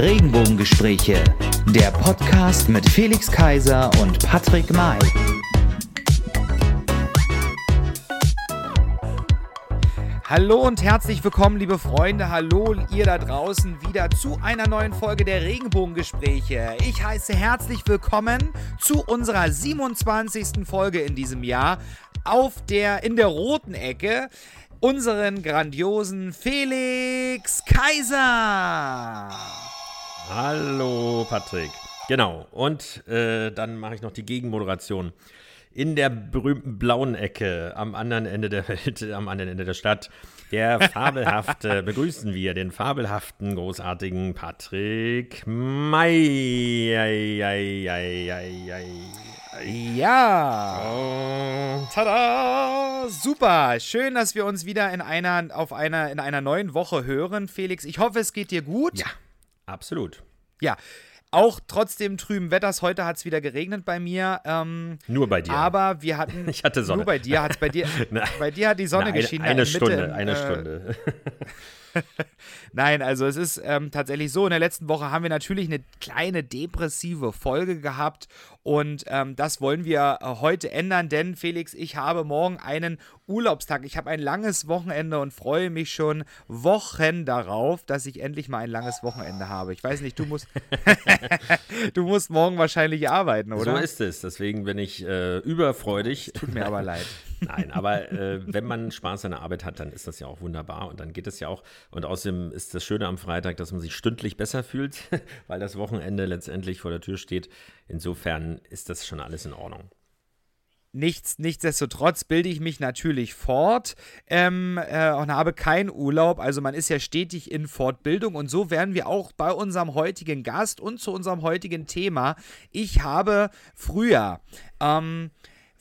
Regenbogengespräche, der Podcast mit Felix Kaiser und Patrick May. Hallo und herzlich willkommen, liebe Freunde. Hallo, ihr da draußen, wieder zu einer neuen Folge der Regenbogengespräche. Ich heiße herzlich willkommen zu unserer 27. Folge in diesem Jahr auf der, in der roten Ecke unseren grandiosen Felix Kaiser. Hallo Patrick. Genau, und äh, dann mache ich noch die Gegenmoderation. In der berühmten blauen Ecke am anderen Ende der Welt, am anderen Ende der Stadt, der fabelhafte, begrüßen wir den fabelhaften, großartigen Patrick May. Ei, ei, ei, ei, ei. Ja. Oh. Tada! Super! Schön, dass wir uns wieder in einer, auf einer, in einer neuen Woche hören, Felix. Ich hoffe, es geht dir gut. Ja, absolut. Ja. Auch trotzdem trüben Wetters. Heute hat es wieder geregnet bei mir. Ähm, Nur bei dir. Aber wir hatten. Ich hatte Sonne. Nur bei dir hat es bei dir. Bei dir hat die Sonne Na, eine, geschienen. Eine in Mitte Stunde, in, eine äh, Stunde. Nein, also es ist ähm, tatsächlich so, in der letzten Woche haben wir natürlich eine kleine depressive Folge gehabt und ähm, das wollen wir äh, heute ändern, denn Felix, ich habe morgen einen Urlaubstag. Ich habe ein langes Wochenende und freue mich schon Wochen darauf, dass ich endlich mal ein langes Wochenende habe. Ich weiß nicht, du musst, du musst morgen wahrscheinlich arbeiten, oder? So ist es. Deswegen bin ich äh, überfreudig. Tut mir aber leid. Nein, aber äh, wenn man Spaß an der Arbeit hat, dann ist das ja auch wunderbar und dann geht es ja auch. Und außerdem ist das Schöne am Freitag, dass man sich stündlich besser fühlt, weil das Wochenende letztendlich vor der Tür steht. Insofern ist das schon alles in Ordnung. Nichts, nichtsdestotrotz bilde ich mich natürlich fort ähm, äh, und habe keinen Urlaub. Also man ist ja stetig in Fortbildung und so werden wir auch bei unserem heutigen Gast und zu unserem heutigen Thema. Ich habe früher ähm,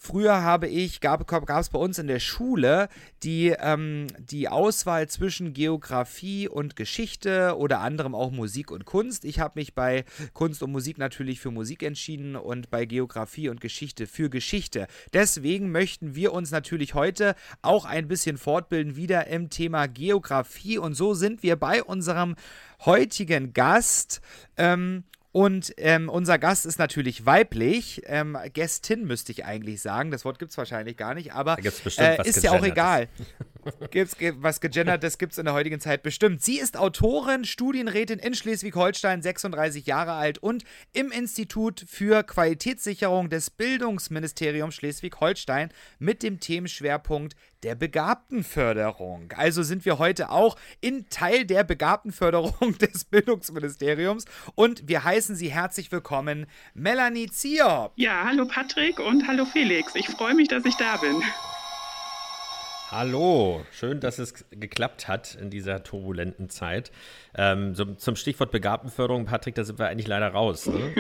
Früher habe ich, gab, es bei uns in der Schule die, ähm, die Auswahl zwischen Geografie und Geschichte oder anderem auch Musik und Kunst. Ich habe mich bei Kunst und Musik natürlich für Musik entschieden und bei Geografie und Geschichte für Geschichte. Deswegen möchten wir uns natürlich heute auch ein bisschen fortbilden wieder im Thema Geografie und so sind wir bei unserem heutigen Gast. Ähm, und ähm, unser Gast ist natürlich weiblich. Ähm, Gästin müsste ich eigentlich sagen. Das Wort gibt es wahrscheinlich gar nicht, aber äh, ist ja auch egal. Gibt's, gibt, was gegendertes gibt es in der heutigen Zeit bestimmt. Sie ist Autorin, Studienrätin in Schleswig-Holstein, 36 Jahre alt und im Institut für Qualitätssicherung des Bildungsministeriums Schleswig-Holstein mit dem Themenschwerpunkt der Begabtenförderung. Also sind wir heute auch in Teil der Begabtenförderung des Bildungsministeriums und wir heißen Sie herzlich willkommen, Melanie Zier. Ja, hallo Patrick und hallo Felix. Ich freue mich, dass ich da bin. Hallo, schön, dass es geklappt hat in dieser turbulenten Zeit. Ähm, so, zum Stichwort Begabtenförderung, Patrick, da sind wir eigentlich leider raus. Ne?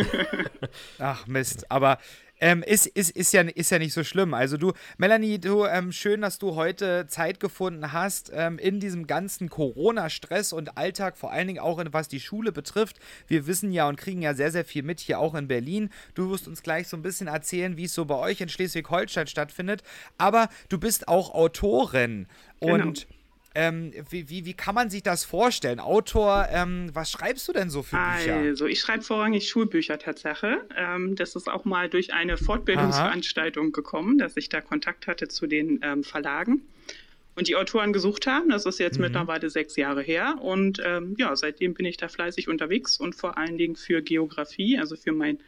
Ach Mist, aber ähm, ist, ist, ist, ja, ist ja nicht so schlimm. Also du, Melanie, du, ähm, schön, dass du heute Zeit gefunden hast ähm, in diesem ganzen Corona-Stress und Alltag, vor allen Dingen auch in, was die Schule betrifft. Wir wissen ja und kriegen ja sehr, sehr viel mit hier auch in Berlin. Du wirst uns gleich so ein bisschen erzählen, wie es so bei euch in Schleswig-Holstein stattfindet. Aber du bist auch Autorin Genau. und ähm, wie, wie, wie kann man sich das vorstellen? Autor, ähm, was schreibst du denn so für Bücher? Also, ich schreibe vorrangig Schulbücher Tatsache. Ähm, das ist auch mal durch eine Fortbildungsveranstaltung gekommen, dass ich da Kontakt hatte zu den ähm, Verlagen und die Autoren gesucht haben. Das ist jetzt mittlerweile sechs Jahre her. Und ähm, ja, seitdem bin ich da fleißig unterwegs und vor allen Dingen für Geografie, also für mein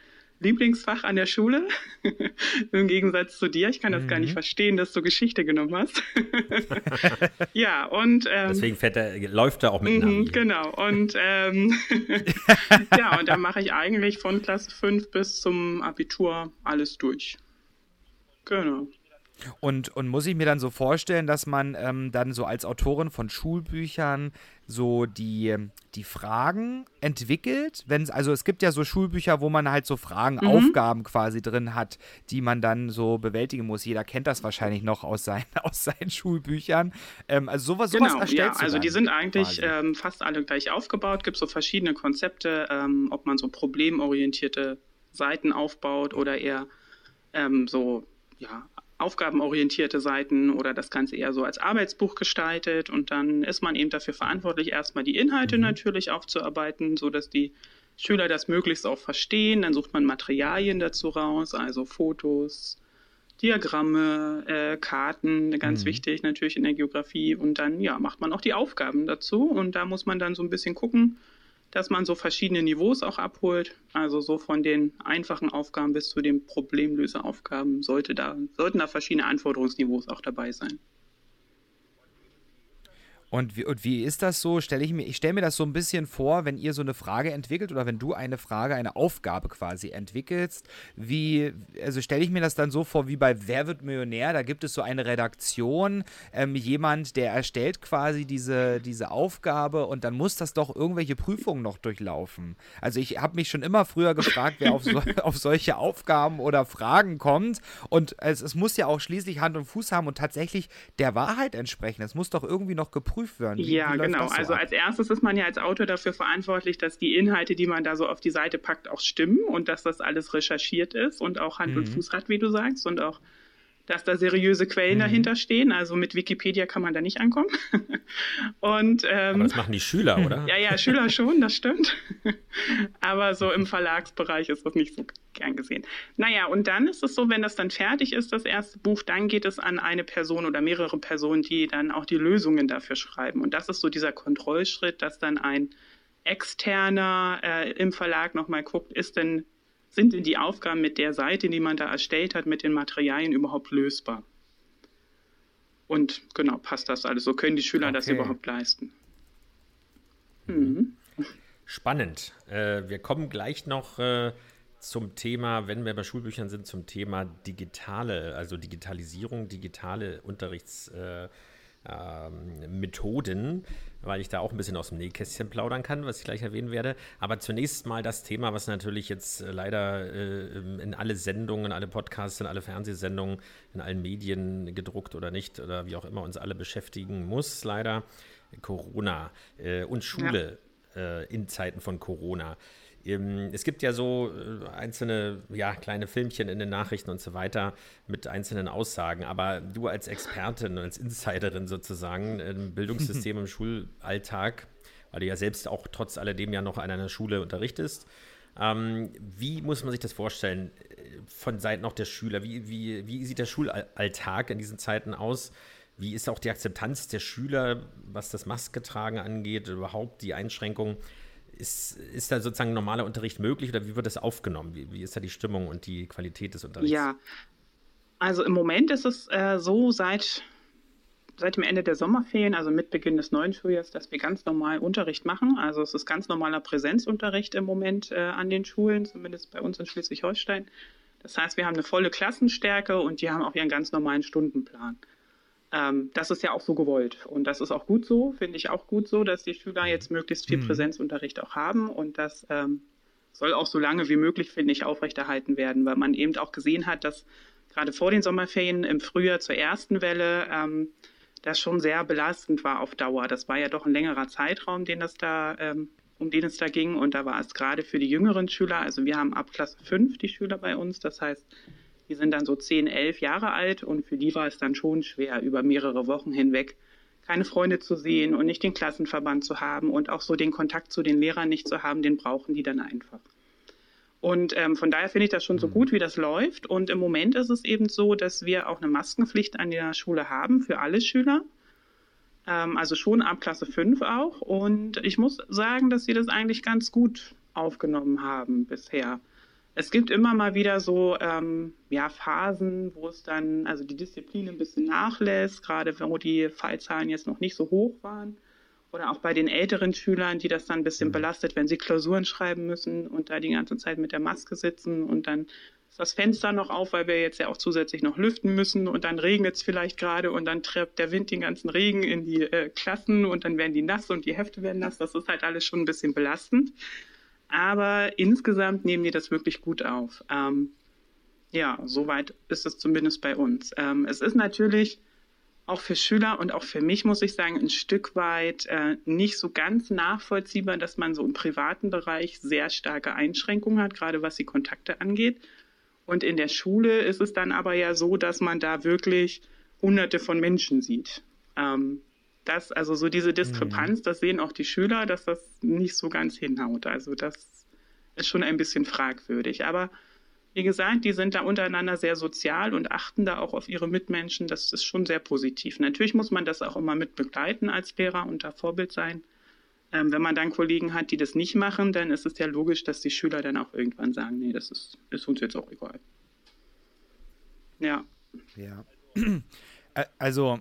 Lieblingsfach an der Schule. Im Gegensatz zu dir. Ich kann das gar nicht verstehen, dass du Geschichte genommen hast. ja, und ähm, Deswegen fährt er, läuft er auch mit Mhm, Navi. genau. Und ähm, ja, und da mache ich eigentlich von Klasse 5 bis zum Abitur alles durch. Genau. Und, und muss ich mir dann so vorstellen, dass man ähm, dann so als Autorin von Schulbüchern so die, die Fragen entwickelt? Wenn's, also es gibt ja so Schulbücher, wo man halt so Fragen, Aufgaben quasi drin hat, die man dann so bewältigen muss. Jeder kennt das wahrscheinlich noch aus seinen, aus seinen Schulbüchern. Ähm, also sowas, sowas Genau, erstellst ja, also die sind eigentlich ähm, fast alle gleich aufgebaut. Gibt so verschiedene Konzepte, ähm, ob man so problemorientierte Seiten aufbaut oder eher ähm, so ja, aufgabenorientierte Seiten oder das Ganze eher so als Arbeitsbuch gestaltet. Und dann ist man eben dafür verantwortlich, erstmal die Inhalte mhm. natürlich aufzuarbeiten, sodass die Schüler das möglichst auch verstehen. Dann sucht man Materialien dazu raus, also Fotos, Diagramme, äh, Karten, ganz mhm. wichtig natürlich in der Geografie. Und dann ja, macht man auch die Aufgaben dazu. Und da muss man dann so ein bisschen gucken, dass man so verschiedene Niveaus auch abholt. Also so von den einfachen Aufgaben bis zu den Problemlöseaufgaben sollte da, sollten da verschiedene Anforderungsniveaus auch dabei sein. Und wie, und wie ist das so? Stelle ich mir, ich stelle mir das so ein bisschen vor, wenn ihr so eine Frage entwickelt oder wenn du eine Frage, eine Aufgabe quasi entwickelst, wie, also stelle ich mir das dann so vor wie bei Wer wird Millionär? Da gibt es so eine Redaktion, ähm, jemand, der erstellt quasi diese, diese Aufgabe und dann muss das doch irgendwelche Prüfungen noch durchlaufen. Also ich habe mich schon immer früher gefragt, wer auf, so, auf solche Aufgaben oder Fragen kommt und es, es muss ja auch schließlich Hand und Fuß haben und tatsächlich der Wahrheit entsprechen. Es muss doch irgendwie noch geprüft geprüft werden. Wie, ja, wie genau. So also ab? als erstes ist man ja als Autor dafür verantwortlich, dass die Inhalte, die man da so auf die Seite packt, auch stimmen und dass das alles recherchiert ist und auch Hand mhm. und Fuß hat, wie du sagst, und auch dass da seriöse Quellen mhm. dahinter stehen. Also mit Wikipedia kann man da nicht ankommen. und, ähm, Aber das machen die Schüler, oder? ja, ja, Schüler schon, das stimmt. Aber so im Verlagsbereich ist das nicht so gern gesehen. Naja, und dann ist es so, wenn das dann fertig ist, das erste Buch, dann geht es an eine Person oder mehrere Personen, die dann auch die Lösungen dafür schreiben. Und das ist so dieser Kontrollschritt, dass dann ein externer äh, im Verlag nochmal guckt, ist denn sind denn die Aufgaben mit der Seite, die man da erstellt hat, mit den Materialien überhaupt lösbar? Und genau, passt das alles? So können die Schüler okay. das überhaupt leisten? Mhm. Spannend. Äh, wir kommen gleich noch äh, zum Thema, wenn wir bei Schulbüchern sind, zum Thema digitale, also Digitalisierung, digitale Unterrichtsmethoden. Äh, weil ich da auch ein bisschen aus dem Nähkästchen plaudern kann, was ich gleich erwähnen werde. Aber zunächst mal das Thema, was natürlich jetzt äh, leider äh, in alle Sendungen, alle Podcasts, in alle Fernsehsendungen, in allen Medien gedruckt oder nicht oder wie auch immer uns alle beschäftigen muss, leider Corona äh, und Schule ja. äh, in Zeiten von Corona. Ähm, es gibt ja so äh, einzelne, ja, kleine Filmchen in den Nachrichten und so weiter mit einzelnen Aussagen, aber du als Expertin, als Insiderin sozusagen im Bildungssystem im Schulalltag, weil du ja selbst auch trotz alledem ja noch an einer Schule unterrichtest, ähm, wie muss man sich das vorstellen äh, von Seiten auch der Schüler? Wie, wie, wie sieht der Schulalltag in diesen Zeiten aus? Wie ist auch die Akzeptanz der Schüler, was das Masketragen angeht, überhaupt die Einschränkungen? Ist, ist da sozusagen normaler Unterricht möglich oder wie wird das aufgenommen? Wie, wie ist da die Stimmung und die Qualität des Unterrichts? Ja, also im Moment ist es äh, so, seit, seit dem Ende der Sommerferien, also mit Beginn des neuen Schuljahres, dass wir ganz normal Unterricht machen. Also es ist ganz normaler Präsenzunterricht im Moment äh, an den Schulen, zumindest bei uns in Schleswig-Holstein. Das heißt, wir haben eine volle Klassenstärke und die haben auch ihren ganz normalen Stundenplan. Ähm, das ist ja auch so gewollt. Und das ist auch gut so, finde ich auch gut so, dass die Schüler jetzt möglichst viel mhm. Präsenzunterricht auch haben. Und das ähm, soll auch so lange wie möglich, finde ich, aufrechterhalten werden, weil man eben auch gesehen hat, dass gerade vor den Sommerferien im Frühjahr zur ersten Welle ähm, das schon sehr belastend war auf Dauer. Das war ja doch ein längerer Zeitraum, den das da, ähm, um den es da ging. Und da war es gerade für die jüngeren Schüler, also wir haben ab Klasse 5 die Schüler bei uns, das heißt, die sind dann so 10, 11 Jahre alt und für die war es dann schon schwer, über mehrere Wochen hinweg keine Freunde zu sehen und nicht den Klassenverband zu haben und auch so den Kontakt zu den Lehrern nicht zu haben, den brauchen die dann einfach. Und ähm, von daher finde ich das schon so mhm. gut, wie das läuft. Und im Moment ist es eben so, dass wir auch eine Maskenpflicht an der Schule haben für alle Schüler. Ähm, also schon ab Klasse 5 auch. Und ich muss sagen, dass sie das eigentlich ganz gut aufgenommen haben bisher es gibt immer mal wieder so ähm, ja, Phasen, wo es dann, also die Disziplin ein bisschen nachlässt, gerade wo die Fallzahlen jetzt noch nicht so hoch waren. Oder auch bei den älteren Schülern, die das dann ein bisschen mhm. belastet, wenn sie Klausuren schreiben müssen und da die ganze Zeit mit der Maske sitzen und dann ist das Fenster noch auf, weil wir jetzt ja auch zusätzlich noch lüften müssen und dann regnet es vielleicht gerade und dann treibt der Wind den ganzen Regen in die äh, Klassen und dann werden die nass und die Hefte werden nass. Das ist halt alles schon ein bisschen belastend aber insgesamt nehmen die das wirklich gut auf. Ähm, ja, soweit ist es zumindest bei uns. Ähm, es ist natürlich auch für Schüler und auch für mich, muss ich sagen, ein Stück weit äh, nicht so ganz nachvollziehbar, dass man so im privaten Bereich sehr starke Einschränkungen hat, gerade was die Kontakte angeht. Und in der Schule ist es dann aber ja so, dass man da wirklich hunderte von Menschen sieht. Ähm, das, also so diese Diskrepanz, mhm. das sehen auch die Schüler, dass das nicht so ganz hinhaut. Also das ist schon ein bisschen fragwürdig. Aber wie gesagt, die sind da untereinander sehr sozial und achten da auch auf ihre Mitmenschen. Das ist schon sehr positiv. Natürlich muss man das auch immer mit begleiten als Lehrer und da Vorbild sein. Ähm, wenn man dann Kollegen hat, die das nicht machen, dann ist es ja logisch, dass die Schüler dann auch irgendwann sagen, nee, das ist, ist uns jetzt auch egal. Ja. Ja. Also,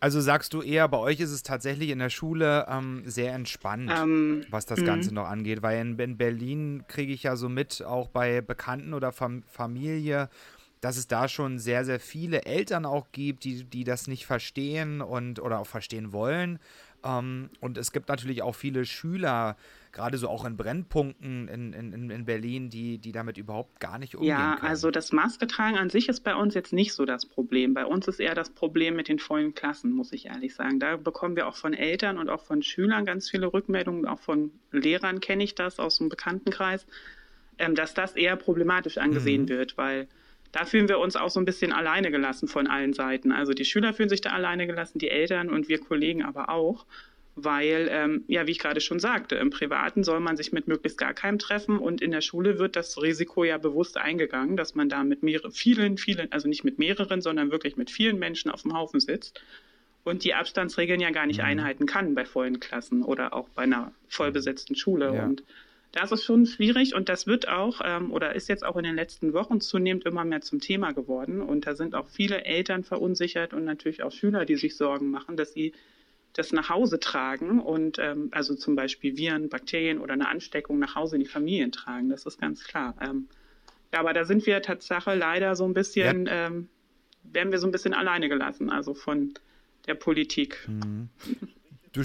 also sagst du eher, bei euch ist es tatsächlich in der Schule ähm, sehr entspannt, ähm, was das Ganze mhm. noch angeht, weil in, in Berlin kriege ich ja so mit, auch bei Bekannten oder Fam Familie, dass es da schon sehr, sehr viele Eltern auch gibt, die, die das nicht verstehen und oder auch verstehen wollen ähm, und es gibt natürlich auch viele Schüler, gerade so auch in Brennpunkten in, in, in Berlin, die, die damit überhaupt gar nicht umgehen ja, können. Ja, also das Masketragen an sich ist bei uns jetzt nicht so das Problem. Bei uns ist eher das Problem mit den vollen Klassen, muss ich ehrlich sagen. Da bekommen wir auch von Eltern und auch von Schülern ganz viele Rückmeldungen, auch von Lehrern kenne ich das aus dem Bekanntenkreis, ähm, dass das eher problematisch angesehen mhm. wird, weil da fühlen wir uns auch so ein bisschen alleine gelassen von allen Seiten. Also die Schüler fühlen sich da alleine gelassen, die Eltern und wir Kollegen aber auch. Weil, ähm, ja, wie ich gerade schon sagte, im Privaten soll man sich mit möglichst gar keinem treffen und in der Schule wird das Risiko ja bewusst eingegangen, dass man da mit mehreren, vielen, vielen, also nicht mit mehreren, sondern wirklich mit vielen Menschen auf dem Haufen sitzt und die Abstandsregeln ja gar nicht mhm. einhalten kann bei vollen Klassen oder auch bei einer vollbesetzten Schule. Ja. Und das ist schon schwierig und das wird auch ähm, oder ist jetzt auch in den letzten Wochen zunehmend immer mehr zum Thema geworden. Und da sind auch viele Eltern verunsichert und natürlich auch Schüler, die sich Sorgen machen, dass sie das nach Hause tragen und ähm, also zum Beispiel Viren, Bakterien oder eine Ansteckung nach Hause in die Familien tragen. Das ist ganz klar. Ähm, ja, aber da sind wir Tatsache leider so ein bisschen, ja. ähm, werden wir so ein bisschen alleine gelassen, also von der Politik. Mhm. Du,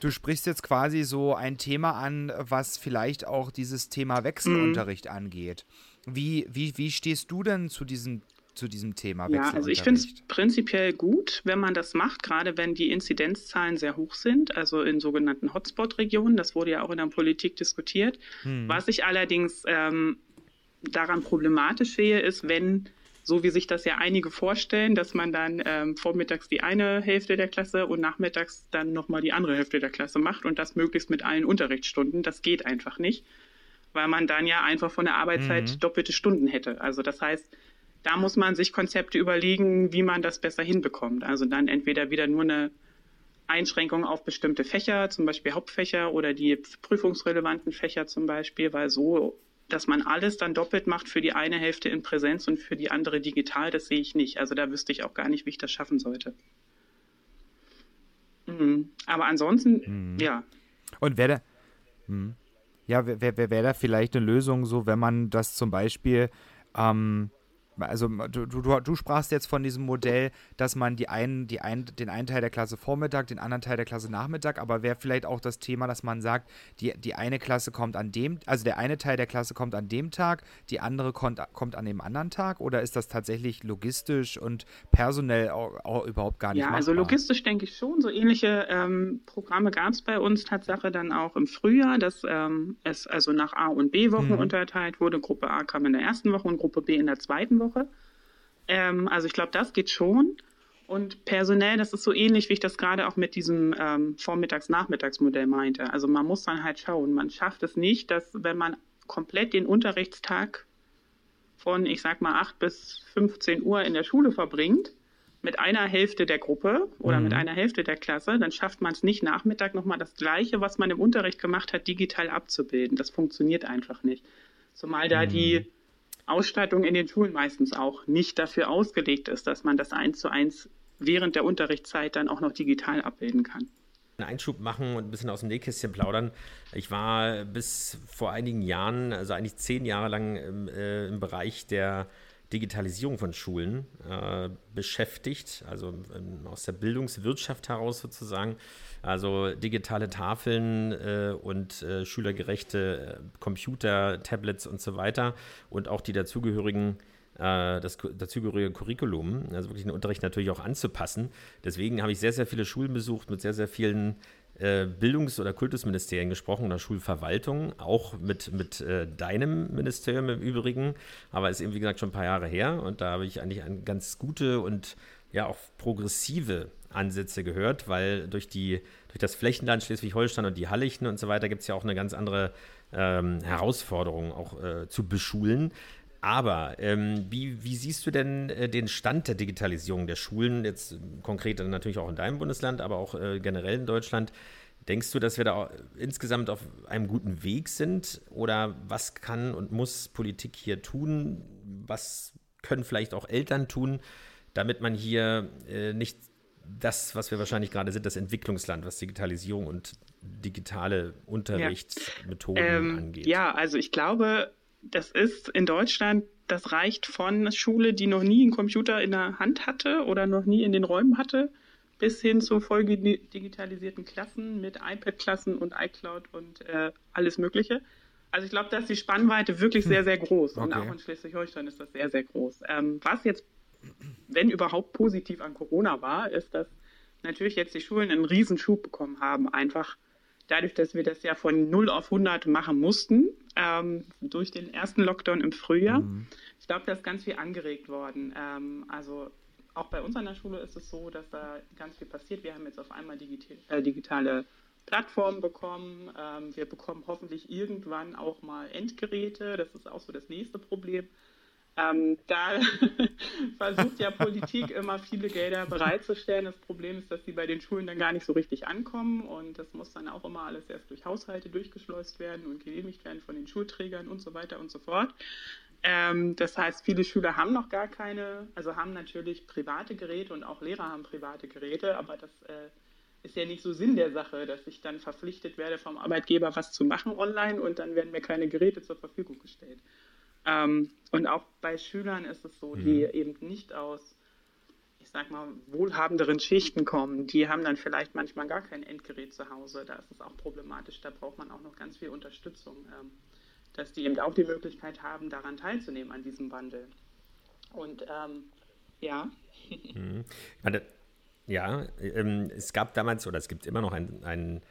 du sprichst jetzt quasi so ein Thema an, was vielleicht auch dieses Thema Wechselunterricht mhm. angeht. Wie, wie, wie stehst du denn zu diesem zu diesem Thema Ja, also ich finde es prinzipiell gut, wenn man das macht, gerade wenn die Inzidenzzahlen sehr hoch sind, also in sogenannten Hotspot-Regionen. Das wurde ja auch in der Politik diskutiert. Hm. Was ich allerdings ähm, daran problematisch sehe, ist, wenn so wie sich das ja einige vorstellen, dass man dann ähm, vormittags die eine Hälfte der Klasse und nachmittags dann nochmal die andere Hälfte der Klasse macht und das möglichst mit allen Unterrichtsstunden. Das geht einfach nicht, weil man dann ja einfach von der Arbeitszeit mhm. doppelte Stunden hätte. Also das heißt, da muss man sich Konzepte überlegen, wie man das besser hinbekommt. Also dann entweder wieder nur eine Einschränkung auf bestimmte Fächer, zum Beispiel Hauptfächer oder die prüfungsrelevanten Fächer zum Beispiel, weil so dass man alles dann doppelt macht für die eine Hälfte in Präsenz und für die andere digital, das sehe ich nicht. Also da wüsste ich auch gar nicht, wie ich das schaffen sollte. Mhm. Aber ansonsten, mhm. ja. Und wäre da, mhm. ja, wäre wär, wär da vielleicht eine Lösung so, wenn man das zum Beispiel ähm, also du, du, du sprachst jetzt von diesem Modell, dass man die einen, die ein, den einen Teil der Klasse Vormittag, den anderen Teil der Klasse Nachmittag, aber wäre vielleicht auch das Thema, dass man sagt, die, die eine Klasse kommt an dem, also der eine Teil der Klasse kommt an dem Tag, die andere kommt, kommt an dem anderen Tag oder ist das tatsächlich logistisch und personell auch, auch überhaupt gar nicht Ja, also machbar? also logistisch denke ich schon. So ähnliche ähm, Programme gab es bei uns Tatsache dann auch im Frühjahr, dass ähm, es also nach A- und B-Wochen mhm. unterteilt wurde. Gruppe A kam in der ersten Woche und Gruppe B in der zweiten Woche. Woche. Ähm, also ich glaube, das geht schon. Und personell, das ist so ähnlich, wie ich das gerade auch mit diesem ähm, Vormittags-Nachmittagsmodell meinte. Also man muss dann halt schauen. Man schafft es nicht, dass wenn man komplett den Unterrichtstag von, ich sag mal, 8 bis 15 Uhr in der Schule verbringt, mit einer Hälfte der Gruppe oder mhm. mit einer Hälfte der Klasse, dann schafft man es nicht, Nachmittag nochmal das Gleiche, was man im Unterricht gemacht hat, digital abzubilden. Das funktioniert einfach nicht. Zumal da mhm. die Ausstattung in den Schulen meistens auch nicht dafür ausgelegt ist, dass man das eins zu eins während der Unterrichtszeit dann auch noch digital abbilden kann. Einen Einschub machen und ein bisschen aus dem Nähkästchen plaudern. Ich war bis vor einigen Jahren, also eigentlich zehn Jahre lang im, äh, im Bereich der Digitalisierung von Schulen äh, beschäftigt, also ähm, aus der Bildungswirtschaft heraus sozusagen. Also digitale Tafeln äh, und äh, schülergerechte äh, Computer, Tablets und so weiter. Und auch die dazugehörigen äh, das dazugehörige Curriculum, also wirklich den Unterricht natürlich auch anzupassen. Deswegen habe ich sehr, sehr viele Schulen besucht mit sehr, sehr vielen äh, Bildungs- oder Kultusministerien gesprochen oder Schulverwaltung, auch mit, mit deinem Ministerium im Übrigen, aber ist eben wie gesagt schon ein paar Jahre her. Und da habe ich eigentlich eine ganz gute und ja auch progressive Ansätze gehört, weil durch die durch das Flächenland Schleswig-Holstein und die Hallichten und so weiter gibt es ja auch eine ganz andere ähm, Herausforderung auch äh, zu beschulen. Aber ähm, wie, wie, siehst du denn äh, den Stand der Digitalisierung der Schulen, jetzt konkret natürlich auch in deinem Bundesland, aber auch äh, generell in Deutschland? Denkst du, dass wir da insgesamt auf einem guten Weg sind? Oder was kann und muss Politik hier tun? Was können vielleicht auch Eltern tun, damit man hier äh, nicht das, was wir wahrscheinlich gerade sind, das Entwicklungsland, was Digitalisierung und digitale Unterrichtsmethoden ja. ähm, angeht. Ja, also ich glaube, das ist in Deutschland, das reicht von Schule, die noch nie einen Computer in der Hand hatte oder noch nie in den Räumen hatte, bis hin zu voll digitalisierten Klassen mit iPad-Klassen und iCloud und äh, alles Mögliche. Also ich glaube, da ist die Spannweite wirklich sehr, hm. sehr groß. Okay. Und auch in Schleswig-Holstein ist das sehr, sehr groß. Ähm, was jetzt wenn überhaupt positiv an Corona war, ist, dass natürlich jetzt die Schulen einen Riesenschub bekommen haben. Einfach dadurch, dass wir das ja von 0 auf 100 machen mussten, ähm, durch den ersten Lockdown im Frühjahr. Mhm. Ich glaube, da ist ganz viel angeregt worden. Ähm, also auch bei uns an der Schule ist es so, dass da ganz viel passiert. Wir haben jetzt auf einmal digitale, äh, digitale Plattformen bekommen. Ähm, wir bekommen hoffentlich irgendwann auch mal Endgeräte. Das ist auch so das nächste Problem. Ähm, da versucht ja Politik immer viele Gelder bereitzustellen. Das Problem ist, dass die bei den Schulen dann gar nicht so richtig ankommen und das muss dann auch immer alles erst durch Haushalte durchgeschleust werden und genehmigt werden von den Schulträgern und so weiter und so fort. Ähm, das heißt, viele Schüler haben noch gar keine, also haben natürlich private Geräte und auch Lehrer haben private Geräte, aber das äh, ist ja nicht so Sinn der Sache, dass ich dann verpflichtet werde vom Arbeitgeber was zu machen online und dann werden mir keine Geräte zur Verfügung gestellt. Ähm, und auch bei Schülern ist es so, die mhm. eben nicht aus, ich sag mal, wohlhabenderen Schichten kommen, die haben dann vielleicht manchmal gar kein Endgerät zu Hause. Da ist es auch problematisch. Da braucht man auch noch ganz viel Unterstützung, ähm, dass die eben auch die Möglichkeit haben, daran teilzunehmen, an diesem Wandel. Und ähm, ja. Mhm. Ja, ähm, es gab damals oder es gibt immer noch ein, ein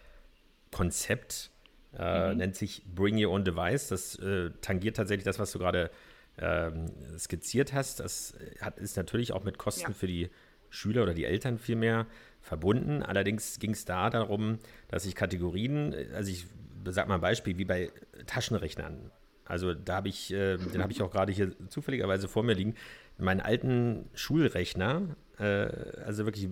Konzept, äh, mhm. nennt sich Bring Your Own Device. Das äh, tangiert tatsächlich das, was du gerade ähm, skizziert hast. Das hat, ist natürlich auch mit Kosten ja. für die Schüler oder die Eltern vielmehr verbunden. Allerdings ging es da darum, dass ich Kategorien, also ich sag mal ein Beispiel, wie bei Taschenrechnern. Also da habe ich, äh, den habe ich auch gerade hier zufälligerweise vor mir liegen, meinen alten Schulrechner, äh, also wirklich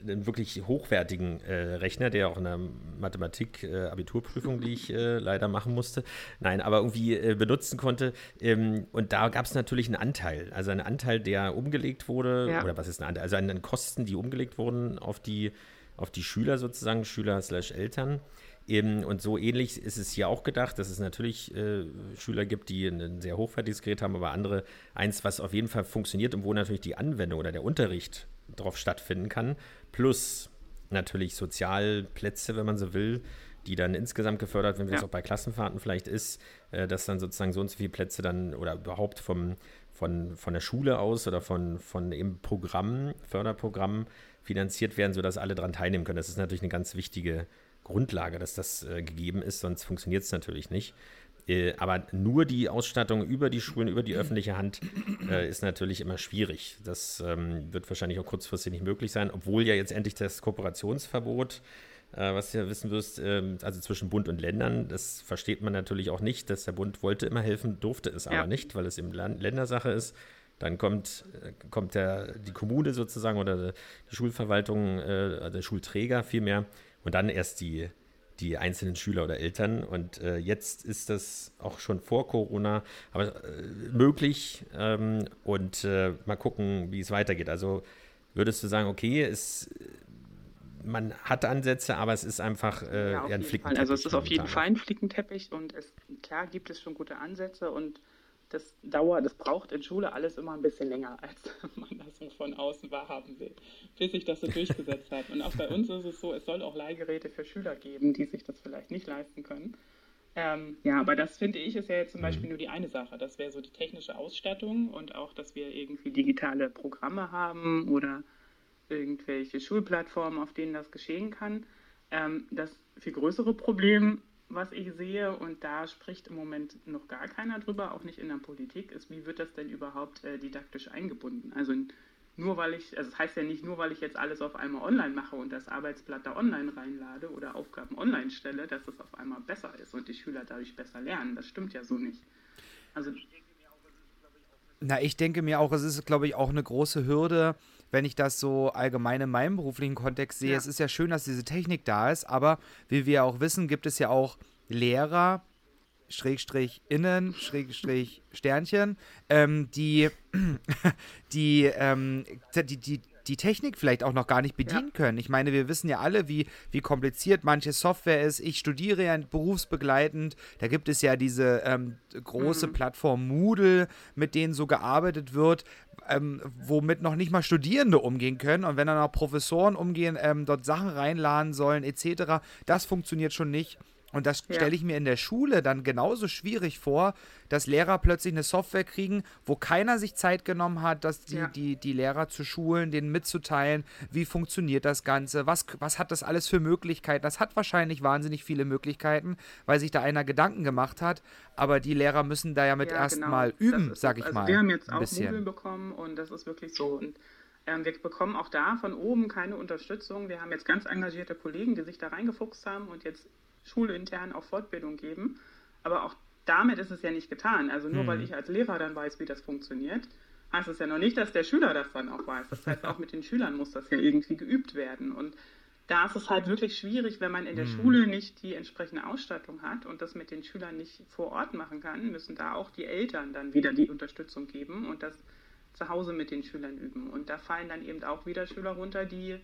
einen wirklich hochwertigen äh, Rechner, der auch in der Mathematik-Abiturprüfung, äh, die ich äh, leider machen musste, nein, aber irgendwie äh, benutzen konnte. Ähm, und da gab es natürlich einen Anteil, also einen Anteil, der umgelegt wurde, ja. oder was ist ein Anteil, also einen Kosten, die umgelegt wurden auf die, auf die Schüler sozusagen, Schüler slash Eltern. Eben, und so ähnlich ist es hier auch gedacht, dass es natürlich äh, Schüler gibt, die ein sehr hochwertiges Gerät haben, aber andere eins, was auf jeden Fall funktioniert und wo natürlich die Anwendung oder der Unterricht darauf stattfinden kann. Plus natürlich Sozialplätze, wenn man so will, die dann insgesamt gefördert werden, wie ja. es auch bei Klassenfahrten vielleicht ist, äh, dass dann sozusagen so und so viele Plätze dann oder überhaupt vom, von, von der Schule aus oder von, von eben Programmen, Förderprogrammen finanziert werden, sodass alle daran teilnehmen können. Das ist natürlich eine ganz wichtige Grundlage, dass das äh, gegeben ist, sonst funktioniert es natürlich nicht. Äh, aber nur die Ausstattung über die Schulen, über die öffentliche Hand äh, ist natürlich immer schwierig. Das ähm, wird wahrscheinlich auch kurzfristig nicht möglich sein, obwohl ja jetzt endlich das Kooperationsverbot, äh, was ja wissen wirst, ähm, also zwischen Bund und Ländern, das versteht man natürlich auch nicht, dass der Bund wollte immer helfen, durfte es aber nicht, weil es eben Land Ländersache ist. Dann kommt, äh, kommt der, die Kommune sozusagen oder die Schulverwaltung, äh, also der Schulträger vielmehr und dann erst die, die einzelnen Schüler oder Eltern. Und äh, jetzt ist das auch schon vor Corona aber äh, möglich. Ähm, und äh, mal gucken, wie es weitergeht. Also würdest du sagen, okay, es, man hat Ansätze, aber es ist einfach äh, ja, ein Flickenteppich. Also es ist auf jeden Fall ein Flickenteppich und es, klar gibt es schon gute Ansätze und das dauert, das braucht in Schule alles immer ein bisschen länger, als man das so von außen wahrhaben will, bis sich das so durchgesetzt hat. Und auch bei uns ist es so, es soll auch Leihgeräte für Schüler geben, die sich das vielleicht nicht leisten können. Ähm, ja, aber das finde ich ist ja jetzt zum mhm. Beispiel nur die eine Sache. Das wäre so die technische Ausstattung und auch, dass wir irgendwie digitale Programme haben oder irgendwelche Schulplattformen, auf denen das geschehen kann. Ähm, das viel größere Problem, was ich sehe, und da spricht im Moment noch gar keiner drüber, auch nicht in der Politik, ist, wie wird das denn überhaupt äh, didaktisch eingebunden? Also nur weil ich, also das heißt ja nicht nur, weil ich jetzt alles auf einmal online mache und das Arbeitsblatt da online reinlade oder Aufgaben online stelle, dass es auf einmal besser ist und die Schüler dadurch besser lernen. Das stimmt ja so nicht. Also na, ich denke mir auch, es ist, glaube ich, auch eine große Hürde, wenn ich das so allgemein in meinem beruflichen Kontext sehe. Ja. Es ist ja schön, dass diese Technik da ist, aber wie wir auch wissen, gibt es ja auch Lehrer, Schrägstrich innen, Schrägstrich Sternchen, ähm, die, die, ähm, die, die, die Technik vielleicht auch noch gar nicht bedienen ja. können. Ich meine, wir wissen ja alle, wie, wie kompliziert manche Software ist. Ich studiere ja berufsbegleitend. Da gibt es ja diese ähm, große mhm. Plattform Moodle, mit denen so gearbeitet wird, ähm, womit noch nicht mal Studierende umgehen können. Und wenn dann auch Professoren umgehen, ähm, dort Sachen reinladen sollen, etc., das funktioniert schon nicht. Und das ja. stelle ich mir in der Schule dann genauso schwierig vor, dass Lehrer plötzlich eine Software kriegen, wo keiner sich Zeit genommen hat, dass die, ja. die, die Lehrer zu schulen, denen mitzuteilen, wie funktioniert das Ganze, was, was hat das alles für Möglichkeiten. Das hat wahrscheinlich wahnsinnig viele Möglichkeiten, weil sich da einer Gedanken gemacht hat, aber die Lehrer müssen da ja mit ja, erstmal genau. üben, sag ich also mal. Wir haben jetzt auch Moodle bekommen und das ist wirklich so. Und ähm, wir bekommen auch da von oben keine Unterstützung. Wir haben jetzt ganz engagierte Kollegen, die sich da reingefuchst haben und jetzt schulintern auch Fortbildung geben. Aber auch damit ist es ja nicht getan. Also nur mhm. weil ich als Lehrer dann weiß, wie das funktioniert, heißt es ja noch nicht, dass der Schüler das dann auch weiß. Das heißt, auch mit den Schülern muss das ja irgendwie geübt werden. Und da ist es halt wirklich schwierig, wenn man in der mhm. Schule nicht die entsprechende Ausstattung hat und das mit den Schülern nicht vor Ort machen kann, müssen da auch die Eltern dann wieder die Unterstützung geben und das zu Hause mit den Schülern üben. Und da fallen dann eben auch wieder Schüler runter, die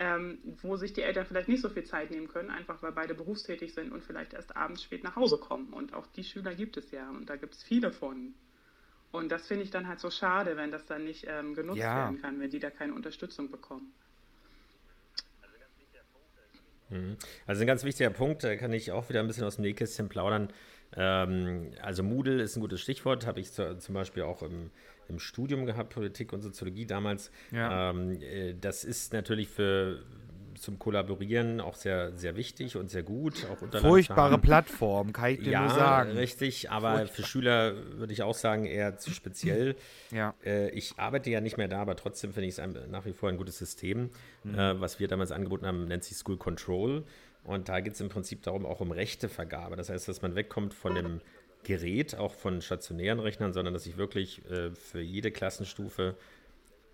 ähm, wo sich die Eltern vielleicht nicht so viel Zeit nehmen können, einfach weil beide berufstätig sind und vielleicht erst abends spät nach Hause kommen. Und auch die Schüler gibt es ja und da gibt es viele von. Und das finde ich dann halt so schade, wenn das dann nicht ähm, genutzt ja. werden kann, wenn die da keine Unterstützung bekommen. Mhm. Also ein ganz wichtiger Punkt, da kann ich auch wieder ein bisschen aus dem Nähkästchen plaudern. Ähm, also Moodle ist ein gutes Stichwort, habe ich zu, zum Beispiel auch im, im Studium gehabt, Politik und Soziologie damals. Ja. Ähm, äh, das ist natürlich für zum Kollaborieren auch sehr, sehr wichtig und sehr gut. Auch Furchtbare Plattform, kann ich dir ja, nur sagen. richtig, aber Furchtbar. für Schüler würde ich auch sagen, eher zu speziell. Ja. Äh, ich arbeite ja nicht mehr da, aber trotzdem finde ich es nach wie vor ein gutes System. Mhm. Äh, was wir damals angeboten haben, nennt sich School Control. Und da geht es im Prinzip darum, auch um Rechtevergabe. Das heißt, dass man wegkommt von dem Gerät, auch von stationären Rechnern, sondern dass ich wirklich äh, für jede Klassenstufe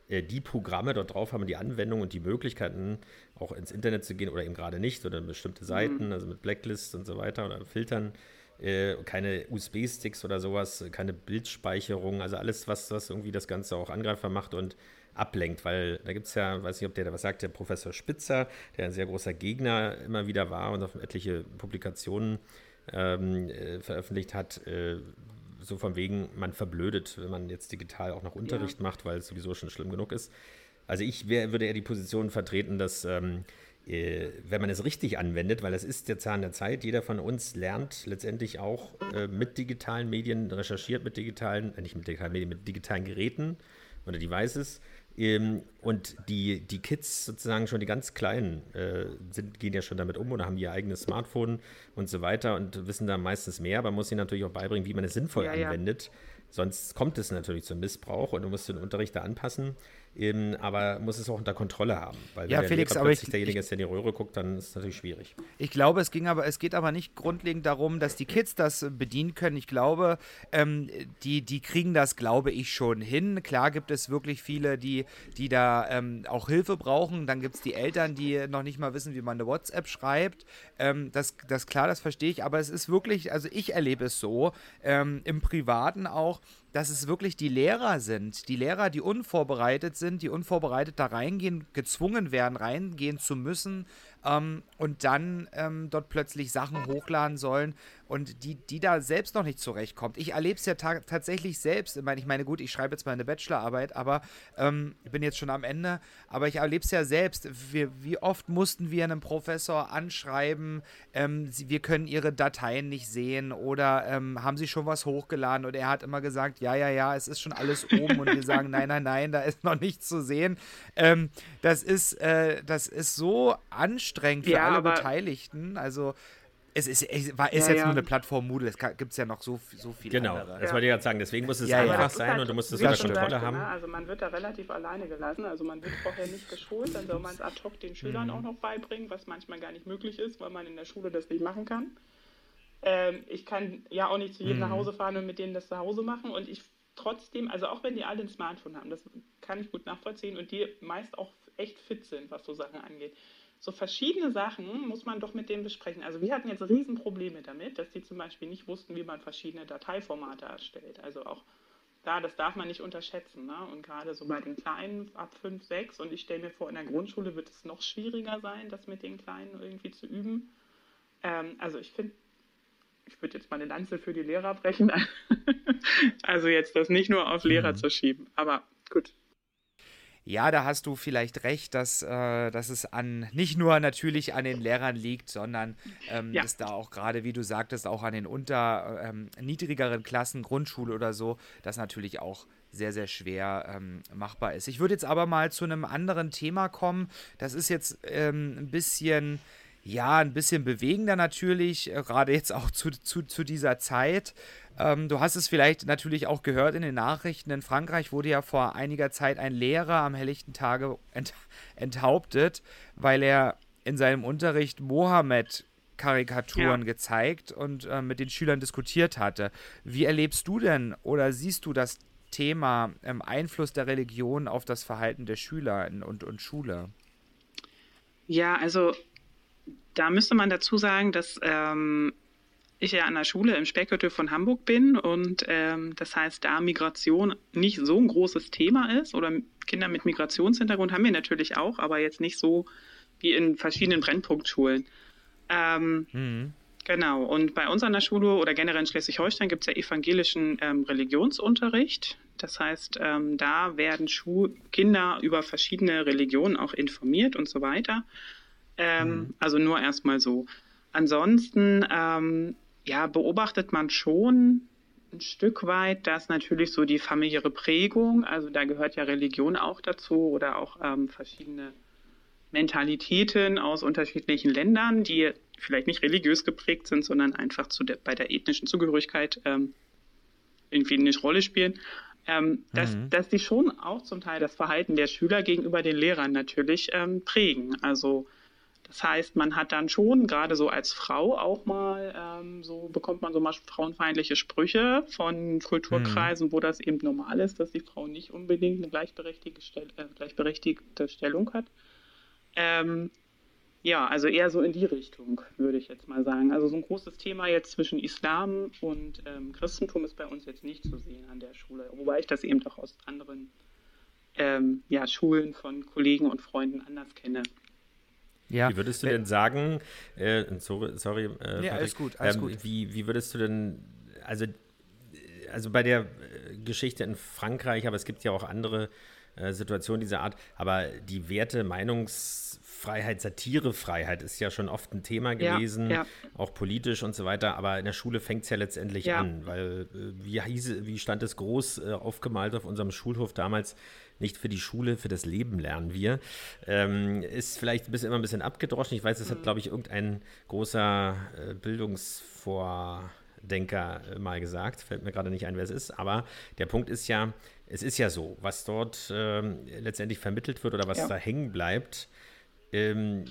äh, die Programme dort drauf habe, die Anwendungen und die Möglichkeiten, auch ins Internet zu gehen oder eben gerade nicht, oder bestimmte mhm. Seiten, mhm. also mit Blacklists und so weiter oder Filtern. Äh, keine USB-Sticks oder sowas, keine Bildspeicherung, also alles, was, was irgendwie das Ganze auch angreifbar macht und ablenkt, weil da gibt es ja, weiß nicht, ob der da was sagt, der Professor Spitzer, der ein sehr großer Gegner immer wieder war und auf etliche Publikationen ähm, äh, veröffentlicht hat, äh, so von wegen, man verblödet, wenn man jetzt digital auch noch Unterricht ja. macht, weil es sowieso schon schlimm genug ist. Also ich wär, würde eher die Position vertreten, dass ähm, äh, wenn man es richtig anwendet, weil das ist der Zahn der Zeit, jeder von uns lernt letztendlich auch äh, mit digitalen Medien, recherchiert mit digitalen, äh, nicht mit digitalen Medien, mit digitalen Geräten oder Devices ähm, und die, die Kids sozusagen schon die ganz Kleinen äh, sind, gehen ja schon damit um oder haben ihr eigenes Smartphone und so weiter und wissen da meistens mehr, aber man muss ihnen natürlich auch beibringen, wie man es sinnvoll ja, anwendet. Ja. Sonst kommt es natürlich zum Missbrauch und du musst den Unterricht da anpassen. Ähm, aber muss es auch unter Kontrolle haben. Weil ja, wenn Felix, der aber ich, derjenige ist, der in die Röhre guckt, dann ist es natürlich schwierig. Ich glaube, es ging aber, es geht aber nicht grundlegend darum, dass die Kids das bedienen können. Ich glaube, ähm, die, die kriegen das, glaube ich, schon hin. Klar gibt es wirklich viele, die, die da ähm, auch Hilfe brauchen. Dann gibt es die Eltern, die noch nicht mal wissen, wie man eine WhatsApp schreibt. Ähm, das, das klar, das verstehe ich. Aber es ist wirklich, also ich erlebe es so, ähm, im Privaten auch, dass es wirklich die Lehrer sind, die Lehrer, die unvorbereitet sind, die unvorbereitet da reingehen, gezwungen werden, reingehen zu müssen, ähm, und dann ähm, dort plötzlich Sachen hochladen sollen und die, die da selbst noch nicht zurechtkommt. Ich erlebe es ja ta tatsächlich selbst. Ich meine, ich meine, gut, ich schreibe jetzt mal eine Bachelorarbeit, aber ähm, ich bin jetzt schon am Ende, aber ich erlebe es ja selbst. Wir, wie oft mussten wir einem Professor anschreiben, ähm, sie, wir können ihre Dateien nicht sehen oder ähm, haben sie schon was hochgeladen und er hat immer gesagt, ja, ja, ja, es ist schon alles oben und wir sagen, nein, nein, nein, da ist noch nichts zu sehen. Ähm, das ist, äh, das ist so anstrengend anstrengend für ja, alle Beteiligten. Also es ist, es war, ist ja, jetzt ja. nur eine Plattform Moodle, es gibt es ja noch so, so viel Genau, andere. das wollte ich gerade sagen, deswegen muss es einfach sein halt, und du musst es unter Kontrolle haben. Ne? Also man wird da relativ alleine gelassen, also man wird vorher nicht geschult, dann soll man es ad hoc den Schülern mhm. auch noch beibringen, was manchmal gar nicht möglich ist, weil man in der Schule das nicht machen kann. Ähm, ich kann ja auch nicht zu jedem mhm. nach Hause fahren und mit denen das zu Hause machen und ich trotzdem, also auch wenn die alle ein Smartphone haben, das kann ich gut nachvollziehen und die meist auch echt fit sind, was so Sachen angeht so verschiedene Sachen muss man doch mit denen besprechen. Also wir hatten jetzt Riesenprobleme damit, dass die zum Beispiel nicht wussten, wie man verschiedene Dateiformate erstellt. Also auch da, das darf man nicht unterschätzen. Ne? Und gerade so bei den Kleinen ab 5, 6 und ich stelle mir vor, in der Grundschule wird es noch schwieriger sein, das mit den Kleinen irgendwie zu üben. Ähm, also ich finde, ich würde jetzt mal eine Lanze für die Lehrer brechen. also jetzt das nicht nur auf Lehrer mhm. zu schieben. Aber gut, ja, da hast du vielleicht recht, dass, äh, dass es an nicht nur natürlich an den Lehrern liegt, sondern ähm, ja. dass da auch gerade, wie du sagtest, auch an den unter ähm, niedrigeren Klassen, Grundschule oder so, das natürlich auch sehr, sehr schwer ähm, machbar ist. Ich würde jetzt aber mal zu einem anderen Thema kommen. Das ist jetzt ähm, ein bisschen ja, ein bisschen bewegender natürlich, äh, gerade jetzt auch zu, zu, zu dieser Zeit. Ähm, du hast es vielleicht natürlich auch gehört in den Nachrichten. In Frankreich wurde ja vor einiger Zeit ein Lehrer am helllichten Tage ent enthauptet, weil er in seinem Unterricht Mohammed Karikaturen ja. gezeigt und äh, mit den Schülern diskutiert hatte. Wie erlebst du denn oder siehst du das Thema ähm, Einfluss der Religion auf das Verhalten der Schüler und, und Schule? Ja, also da müsste man dazu sagen, dass ähm, ich ja an der Schule im Speckgürtel von Hamburg bin und ähm, das heißt, da Migration nicht so ein großes Thema ist oder Kinder mit Migrationshintergrund haben wir natürlich auch, aber jetzt nicht so wie in verschiedenen Brennpunktschulen. Ähm, mhm. Genau, und bei uns an der Schule oder generell in Schleswig-Holstein gibt es ja evangelischen ähm, Religionsunterricht. Das heißt, ähm, da werden Schul Kinder über verschiedene Religionen auch informiert und so weiter. Ähm, mhm. Also nur erstmal so. Ansonsten ähm, ja, beobachtet man schon ein Stück weit, dass natürlich so die familiäre Prägung, also da gehört ja Religion auch dazu oder auch ähm, verschiedene Mentalitäten aus unterschiedlichen Ländern, die vielleicht nicht religiös geprägt sind, sondern einfach zu der, bei der ethnischen Zugehörigkeit ähm, irgendwie eine Rolle spielen, ähm, dass, mhm. dass die schon auch zum Teil das Verhalten der Schüler gegenüber den Lehrern natürlich ähm, prägen. Also das heißt, man hat dann schon, gerade so als Frau auch mal, ähm, so bekommt man so mal frauenfeindliche Sprüche von Kulturkreisen, mhm. wo das eben normal ist, dass die Frau nicht unbedingt eine gleichberechtigte, Stell äh, gleichberechtigte Stellung hat. Ähm, ja, also eher so in die Richtung, würde ich jetzt mal sagen. Also so ein großes Thema jetzt zwischen Islam und ähm, Christentum ist bei uns jetzt nicht zu sehen an der Schule, wobei ich das eben doch aus anderen ähm, ja, Schulen von Kollegen und Freunden anders kenne. Ja. Wie würdest du denn sagen, äh, sorry, sorry äh, nee, Patrick, alles gut, alles ähm, gut. Wie, wie würdest du denn, also, also bei der äh, Geschichte in Frankreich, aber es gibt ja auch andere äh, Situationen dieser Art, aber die Werte, Meinungsfreiheit, Satirefreiheit ist ja schon oft ein Thema gewesen, ja, ja. auch politisch und so weiter, aber in der Schule fängt es ja letztendlich ja. an, weil äh, wie, hieß, wie stand es groß äh, aufgemalt auf unserem Schulhof damals, nicht für die Schule, für das Leben lernen wir. Ähm, ist vielleicht ein bisschen, immer ein bisschen abgedroschen. Ich weiß, das hat, glaube ich, irgendein großer äh, Bildungsvordenker äh, mal gesagt. Fällt mir gerade nicht ein, wer es ist. Aber der Punkt ist ja, es ist ja so, was dort ähm, letztendlich vermittelt wird oder was ja. da hängen bleibt, ähm,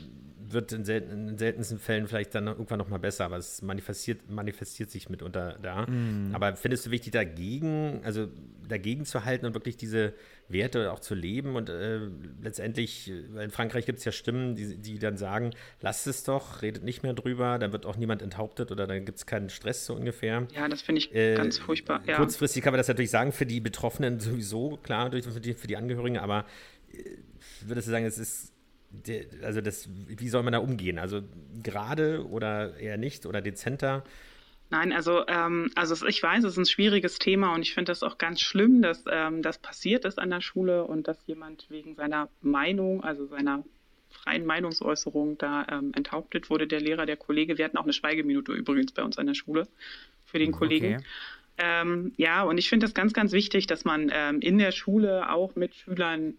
wird in, selten, in, seltensten Fällen vielleicht dann irgendwann noch mal besser, aber es manifestiert, manifestiert sich mitunter da. Mm. Aber findest du wichtig, dagegen, also dagegen zu halten und wirklich diese Werte auch zu leben und äh, letztendlich, in Frankreich gibt es ja Stimmen, die, die dann sagen, lasst es doch, redet nicht mehr drüber, dann wird auch niemand enthauptet oder dann gibt es keinen Stress so ungefähr. Ja, das finde ich äh, ganz furchtbar. Ja. Kurzfristig kann man das natürlich sagen, für die Betroffenen sowieso, klar, für die, für die Angehörigen, aber äh, würdest du sagen, es ist also das, wie soll man da umgehen? Also gerade oder eher nicht oder dezenter? Nein, also, ähm, also ich weiß, es ist ein schwieriges Thema und ich finde das auch ganz schlimm, dass ähm, das passiert ist an der Schule und dass jemand wegen seiner Meinung, also seiner freien Meinungsäußerung da ähm, enthauptet wurde, der Lehrer, der Kollege. Wir hatten auch eine Schweigeminute übrigens bei uns an der Schule für den Kollegen. Okay. Ähm, ja, und ich finde das ganz, ganz wichtig, dass man ähm, in der Schule auch mit Schülern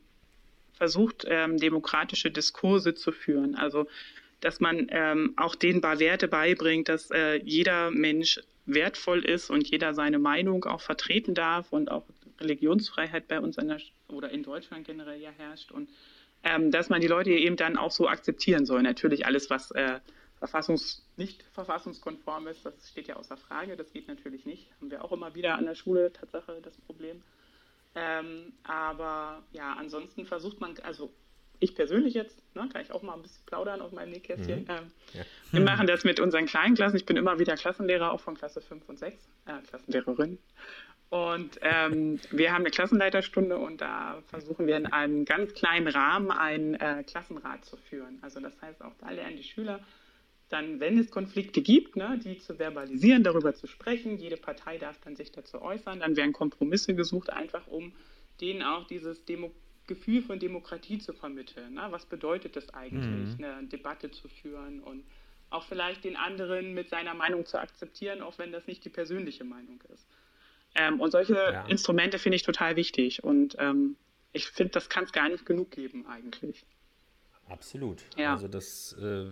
versucht, ähm, demokratische Diskurse zu führen. Also dass man ähm, auch paar Werte beibringt, dass äh, jeder Mensch wertvoll ist und jeder seine Meinung auch vertreten darf und auch Religionsfreiheit bei uns der, oder in Deutschland generell ja herrscht und ähm, dass man die Leute eben dann auch so akzeptieren soll. Natürlich alles, was äh, verfassungs nicht verfassungskonform ist, das steht ja außer Frage, das geht natürlich nicht. Haben wir auch immer wieder an der Schule Tatsache das Problem. Ähm, aber ja, ansonsten versucht man, also ich persönlich jetzt, ne, kann ich auch mal ein bisschen plaudern auf meinem Nähkästchen. Mhm. Ähm, ja. Wir machen das mit unseren kleinen Klassen. Ich bin immer wieder Klassenlehrer, auch von Klasse 5 und 6, äh, Klassenlehrerin. Und ähm, wir haben eine Klassenleiterstunde und da versuchen wir in einem ganz kleinen Rahmen einen äh, Klassenrat zu führen. Also das heißt, auch da lernen die Schüler dann, wenn es Konflikte gibt, ne, die zu verbalisieren, darüber zu sprechen. Jede Partei darf dann sich dazu äußern. Dann werden Kompromisse gesucht, einfach um denen auch dieses Demo Gefühl von Demokratie zu vermitteln. Ne? Was bedeutet es eigentlich, mhm. eine Debatte zu führen und auch vielleicht den anderen mit seiner Meinung zu akzeptieren, auch wenn das nicht die persönliche Meinung ist. Ähm, und solche ja. Instrumente finde ich total wichtig und ähm, ich finde, das kann es gar nicht genug geben eigentlich. Absolut. Ja. Also das äh,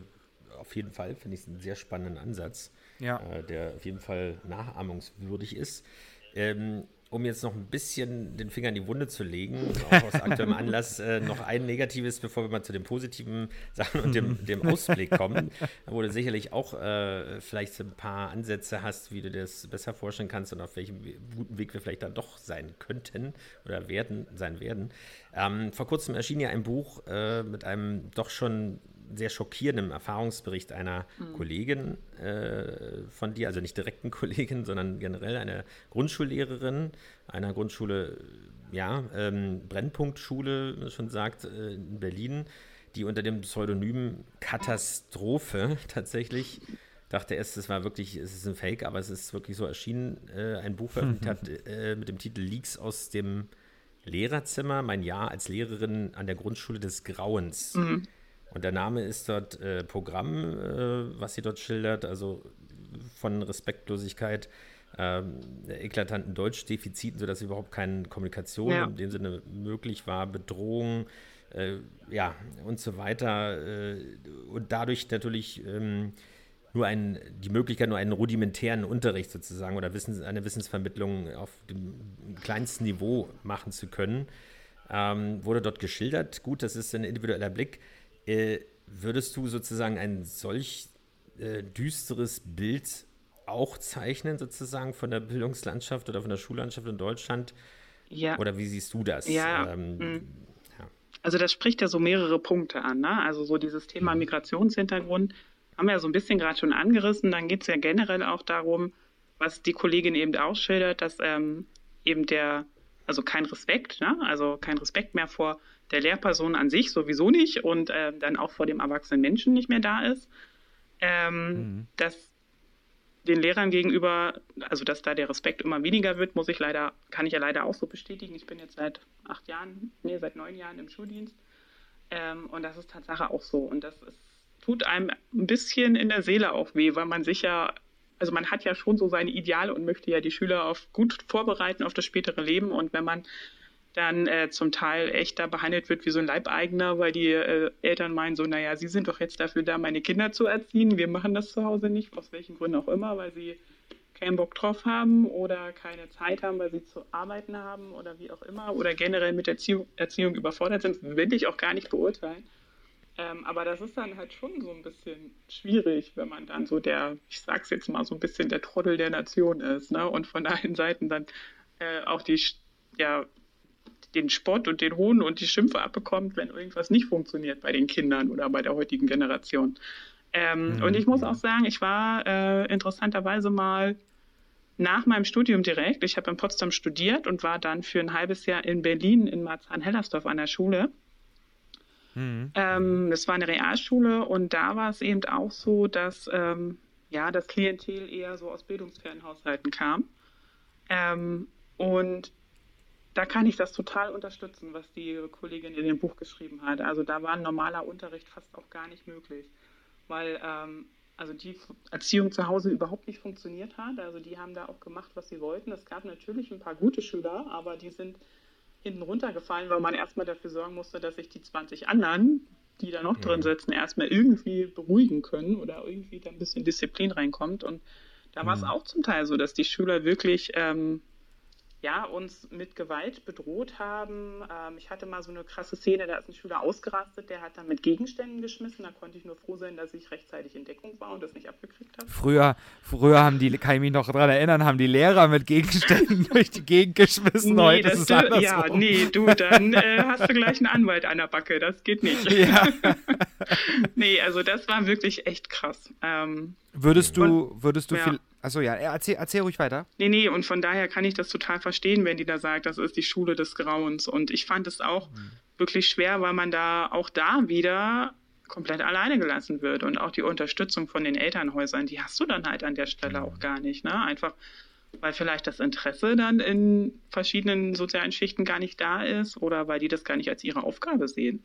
auf jeden Fall finde ich einen sehr spannenden Ansatz, ja. äh, der auf jeden Fall nachahmungswürdig ist. Ähm, um jetzt noch ein bisschen den Finger in die Wunde zu legen, auch aus aktuellem Anlass, äh, noch ein negatives, bevor wir mal zu den positiven Sachen und dem, dem Ausblick kommen, wo du sicherlich auch äh, vielleicht ein paar Ansätze hast, wie du das besser vorstellen kannst und auf welchem guten Weg wir vielleicht dann doch sein könnten oder werden, sein werden. Ähm, vor kurzem erschien ja ein Buch äh, mit einem doch schon sehr schockierendem Erfahrungsbericht einer mhm. Kollegin äh, von dir, also nicht direkten Kollegin, sondern generell einer Grundschullehrerin einer Grundschule, ja, ähm, Brennpunktschule, wie man schon sagt, äh, in Berlin, die unter dem Pseudonym Katastrophe tatsächlich dachte erst, es war wirklich, es ist ein Fake, aber es ist wirklich so erschienen, äh, ein Buch veröffentlicht hat äh, mit dem Titel Leaks aus dem Lehrerzimmer, mein Jahr als Lehrerin an der Grundschule des Grauens. Mhm. Und der Name ist dort äh, Programm, äh, was sie dort schildert, also von Respektlosigkeit, äh, eklatanten Deutschdefiziten, sodass überhaupt keine Kommunikation ja. in dem Sinne möglich war, Bedrohung, äh, ja, und so weiter. Äh, und dadurch natürlich ähm, nur ein, die Möglichkeit, nur einen rudimentären Unterricht sozusagen oder Wissens, eine Wissensvermittlung auf dem kleinsten Niveau machen zu können. Ähm, wurde dort geschildert. Gut, das ist ein individueller Blick. Äh, würdest du sozusagen ein solch äh, düsteres Bild auch zeichnen, sozusagen von der Bildungslandschaft oder von der Schullandschaft in Deutschland? Ja. Oder wie siehst du das? Ja. Ähm, mhm. ja. Also das spricht ja so mehrere Punkte an. Ne? Also so dieses Thema mhm. Migrationshintergrund haben wir ja so ein bisschen gerade schon angerissen. Dann geht es ja generell auch darum, was die Kollegin eben ausschildert, dass ähm, eben der, also kein Respekt, ne? also kein Respekt mehr vor der Lehrperson an sich sowieso nicht und äh, dann auch vor dem erwachsenen Menschen nicht mehr da ist. Ähm, mhm. Dass den Lehrern gegenüber, also dass da der Respekt immer weniger wird, muss ich leider, kann ich ja leider auch so bestätigen. Ich bin jetzt seit acht Jahren, nee, seit neun Jahren im Schuldienst. Ähm, und das ist Tatsache auch so. Und das ist, tut einem ein bisschen in der Seele auch weh, weil man sich ja, also man hat ja schon so seine Ideale und möchte ja die Schüler auf gut vorbereiten auf das spätere Leben. Und wenn man dann äh, zum Teil echt da behandelt wird wie so ein Leibeigener, weil die äh, Eltern meinen so, naja, sie sind doch jetzt dafür da, meine Kinder zu erziehen. Wir machen das zu Hause nicht, aus welchen Gründen auch immer, weil sie keinen Bock drauf haben oder keine Zeit haben, weil sie zu arbeiten haben oder wie auch immer oder generell mit Erziehung, Erziehung überfordert sind, will ich auch gar nicht beurteilen. Ähm, aber das ist dann halt schon so ein bisschen schwierig, wenn man dann so der, ich sag's jetzt mal, so ein bisschen der Trottel der Nation ist, ne? Und von allen Seiten dann äh, auch die ja, den Spott und den Hohn und die Schimpfe abbekommt, wenn irgendwas nicht funktioniert bei den Kindern oder bei der heutigen Generation. Ähm, mhm. Und ich muss auch sagen, ich war äh, interessanterweise mal nach meinem Studium direkt, ich habe in Potsdam studiert und war dann für ein halbes Jahr in Berlin in Marzahn-Hellersdorf an der Schule. Mhm. Ähm, das war eine Realschule und da war es eben auch so, dass ähm, ja, das Klientel eher so aus bildungsfernen Haushalten kam. Ähm, und da kann ich das total unterstützen, was die Kollegin in dem Buch geschrieben hat. Also da war ein normaler Unterricht fast auch gar nicht möglich, weil ähm, also die Erziehung zu Hause überhaupt nicht funktioniert hat. Also die haben da auch gemacht, was sie wollten. Es gab natürlich ein paar gute Schüler, aber die sind hinten runtergefallen, weil man erstmal dafür sorgen musste, dass sich die 20 anderen die da noch drin sitzen, erstmal irgendwie beruhigen können oder irgendwie da ein bisschen Disziplin reinkommt. Und da war es auch zum Teil so, dass die Schüler wirklich ähm, ja, uns mit Gewalt bedroht haben. Ähm, ich hatte mal so eine krasse Szene, da ist ein Schüler ausgerastet, der hat dann mit Gegenständen geschmissen. Da konnte ich nur froh sein, dass ich rechtzeitig in Deckung war und das nicht abgekriegt habe. Früher, früher haben die, kann ich mich noch daran erinnern, haben die Lehrer mit Gegenständen durch die Gegend geschmissen. Nee, Heute ist es du, Ja, nee, du, dann äh, hast du gleich einen Anwalt an der Backe. Das geht nicht. Ja. nee, also das war wirklich echt krass. Ähm, würdest du, würdest du ja. viel Achso, ja, erzähl, erzähl ruhig weiter. Nee, nee, und von daher kann ich das total verstehen, wenn die da sagt, das ist die Schule des Grauens. Und ich fand es auch mhm. wirklich schwer, weil man da auch da wieder komplett alleine gelassen wird. Und auch die Unterstützung von den Elternhäusern, die hast du dann halt an der Stelle mhm. auch gar nicht. Ne? Einfach, weil vielleicht das Interesse dann in verschiedenen sozialen Schichten gar nicht da ist oder weil die das gar nicht als ihre Aufgabe sehen.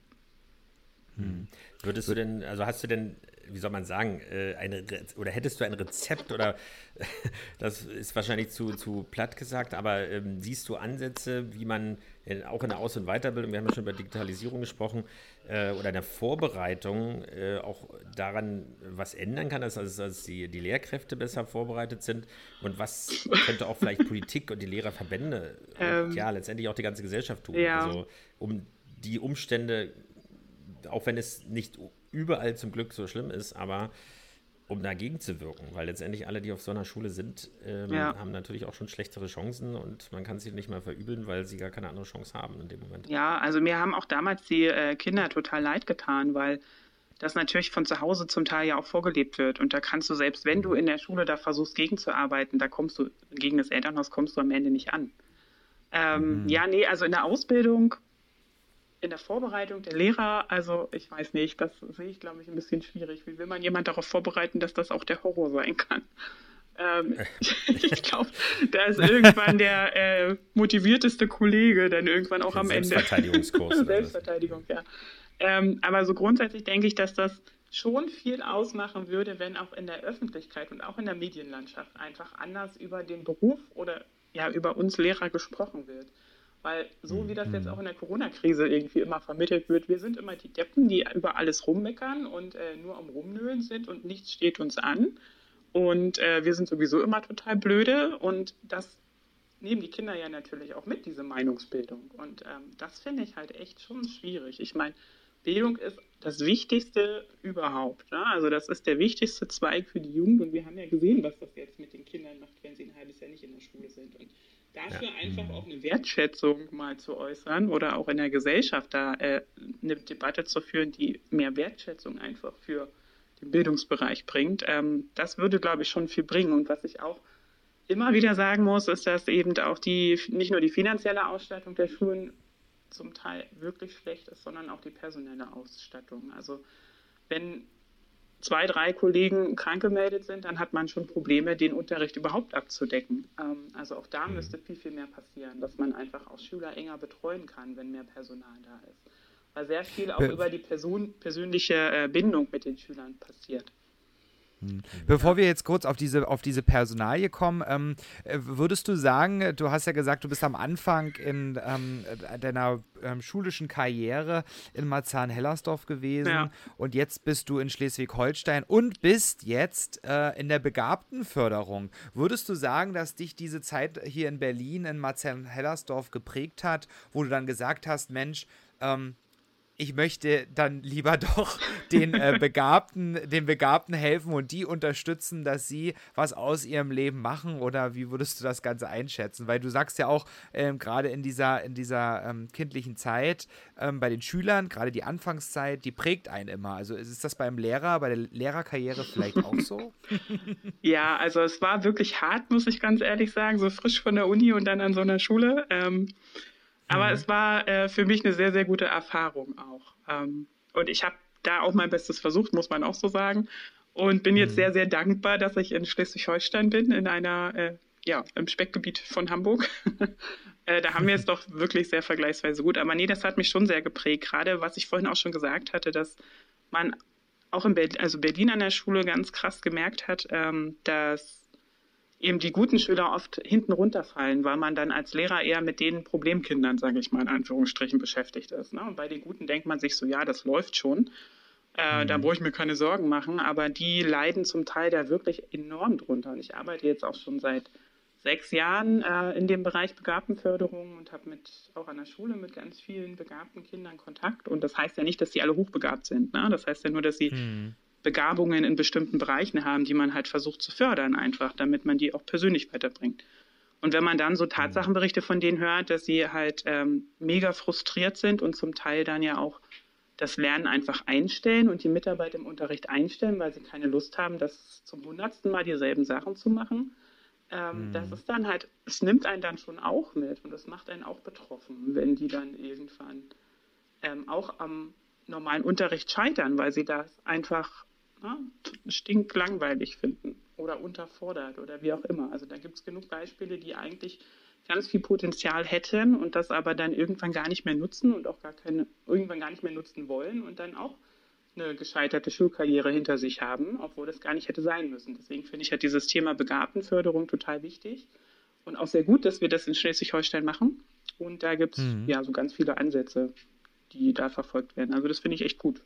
Hm. Würdest du denn, also hast du denn wie soll man sagen, äh, eine, oder hättest du ein Rezept oder das ist wahrscheinlich zu, zu platt gesagt, aber ähm, siehst du Ansätze, wie man in, auch in der Aus- und Weiterbildung, wir haben ja schon über Digitalisierung gesprochen, äh, oder in der Vorbereitung äh, auch daran was ändern kann, dass, also, dass die, die Lehrkräfte besser vorbereitet sind und was könnte auch vielleicht Politik und die Lehrerverbände ähm, und ja, letztendlich auch die ganze Gesellschaft tun, ja. also um die Umstände, auch wenn es nicht überall zum Glück so schlimm ist, aber um dagegen zu wirken, weil letztendlich alle, die auf so einer Schule sind, ähm, ja. haben natürlich auch schon schlechtere Chancen und man kann sie nicht mal verübeln, weil sie gar keine andere Chance haben in dem Moment. Ja, also mir haben auch damals die äh, Kinder total leid getan, weil das natürlich von zu Hause zum Teil ja auch vorgelebt wird. Und da kannst du, selbst wenn du in der Schule da versuchst, gegenzuarbeiten, da kommst du, gegen das Elternhaus kommst du am Ende nicht an. Ähm, mhm. Ja, nee, also in der Ausbildung in der Vorbereitung der Lehrer, also ich weiß nicht, das sehe ich, glaube ich, ein bisschen schwierig. Wie will man jemand darauf vorbereiten, dass das auch der Horror sein kann? Ähm, ich glaube, da ist irgendwann der äh, motivierteste Kollege dann irgendwann auch am Ende. Selbstverteidigungskurs. Selbstverteidigung, ja. Ähm, aber so grundsätzlich denke ich, dass das schon viel ausmachen würde, wenn auch in der Öffentlichkeit und auch in der Medienlandschaft einfach anders über den Beruf oder ja über uns Lehrer gesprochen wird. Weil so wie das jetzt mhm. auch in der Corona-Krise irgendwie immer vermittelt wird, wir sind immer die Deppen, die über alles rummeckern und äh, nur am Rumnölen sind und nichts steht uns an. Und äh, wir sind sowieso immer total blöde und das nehmen die Kinder ja natürlich auch mit, diese Meinungsbildung. Und ähm, das finde ich halt echt schon schwierig. Ich meine, Bildung ist das Wichtigste überhaupt. Ne? Also das ist der wichtigste Zweig für die Jugend und wir haben ja gesehen, was das jetzt mit den Kindern macht, wenn sie ein halbes Jahr nicht in der Schule sind. Und dafür ja. einfach mhm. auch eine Wertschätzung mal zu äußern oder auch in der Gesellschaft da äh, eine Debatte zu führen, die mehr Wertschätzung einfach für den Bildungsbereich bringt. Ähm, das würde, glaube ich, schon viel bringen. Und was ich auch immer wieder sagen muss, ist, dass eben auch die, nicht nur die finanzielle Ausstattung der Schulen zum Teil wirklich schlecht ist, sondern auch die personelle Ausstattung. Also wenn zwei, drei Kollegen krank gemeldet sind, dann hat man schon Probleme, den Unterricht überhaupt abzudecken. Ähm, also auch da mhm. müsste viel, viel mehr passieren, dass man einfach auch Schüler enger betreuen kann, wenn mehr Personal da ist. Weil sehr viel auch Be über die Person, persönliche äh, Bindung mit den Schülern passiert. Hm. Bevor wir jetzt kurz auf diese, auf diese Personalie kommen, ähm, äh, würdest du sagen, du hast ja gesagt, du bist am Anfang in ähm, deiner ähm, schulischen Karriere in Marzahn-Hellersdorf gewesen ja. und jetzt bist du in Schleswig-Holstein und bist jetzt äh, in der Begabtenförderung. Würdest du sagen, dass dich diese Zeit hier in Berlin in Marzahn-Hellersdorf geprägt hat, wo du dann gesagt hast, Mensch, ähm, ich möchte dann lieber doch den äh, Begabten, den Begabten helfen und die unterstützen, dass sie was aus ihrem Leben machen oder wie würdest du das Ganze einschätzen? Weil du sagst ja auch, ähm, gerade in dieser, in dieser ähm, kindlichen Zeit ähm, bei den Schülern, gerade die Anfangszeit, die prägt einen immer. Also ist das beim Lehrer, bei der Lehrerkarriere vielleicht auch so? ja, also es war wirklich hart, muss ich ganz ehrlich sagen, so frisch von der Uni und dann an so einer Schule. Aber mhm. es war äh, für mich eine sehr, sehr gute Erfahrung auch. Ähm, und ich habe da auch mein Bestes versucht, muss man auch so sagen. Und bin jetzt mhm. sehr, sehr dankbar, dass ich in Schleswig-Holstein bin, in einer, äh, ja, im Speckgebiet von Hamburg. äh, da haben wir es doch wirklich sehr vergleichsweise gut. Aber nee, das hat mich schon sehr geprägt. Gerade was ich vorhin auch schon gesagt hatte, dass man auch in Berlin, also Berlin an der Schule ganz krass gemerkt hat, ähm, dass eben die guten Schüler oft hinten runterfallen, weil man dann als Lehrer eher mit den Problemkindern, sage ich mal in Anführungsstrichen, beschäftigt ist. Ne? Und bei den Guten denkt man sich so, ja, das läuft schon. Äh, mhm. Da brauche ich mir keine Sorgen machen, aber die leiden zum Teil da wirklich enorm drunter. Und ich arbeite jetzt auch schon seit sechs Jahren äh, in dem Bereich Begabtenförderung und habe mit auch an der Schule mit ganz vielen begabten Kindern Kontakt. Und das heißt ja nicht, dass die alle hochbegabt sind. Ne? Das heißt ja nur, dass sie mhm. Begabungen in bestimmten Bereichen haben, die man halt versucht zu fördern, einfach, damit man die auch persönlich weiterbringt. Und wenn man dann so Tatsachenberichte von denen hört, dass sie halt ähm, mega frustriert sind und zum Teil dann ja auch das Lernen einfach einstellen und die Mitarbeit im Unterricht einstellen, weil sie keine Lust haben, das zum hundertsten Mal dieselben Sachen zu machen. Ähm, mhm. Das ist dann halt, es nimmt einen dann schon auch mit und es macht einen auch betroffen, wenn die dann irgendwann ähm, auch am normalen Unterricht scheitern, weil sie das einfach ne, stinklangweilig finden oder unterfordert oder wie auch immer. Also da gibt es genug Beispiele, die eigentlich ganz viel Potenzial hätten und das aber dann irgendwann gar nicht mehr nutzen und auch gar keine, irgendwann gar nicht mehr nutzen wollen und dann auch eine gescheiterte Schulkarriere hinter sich haben, obwohl das gar nicht hätte sein müssen. Deswegen finde ich halt dieses Thema Begabtenförderung total wichtig und auch sehr gut, dass wir das in Schleswig-Holstein machen. Und da gibt es mhm. ja so ganz viele Ansätze, die da verfolgt werden. Also das finde ich echt gut.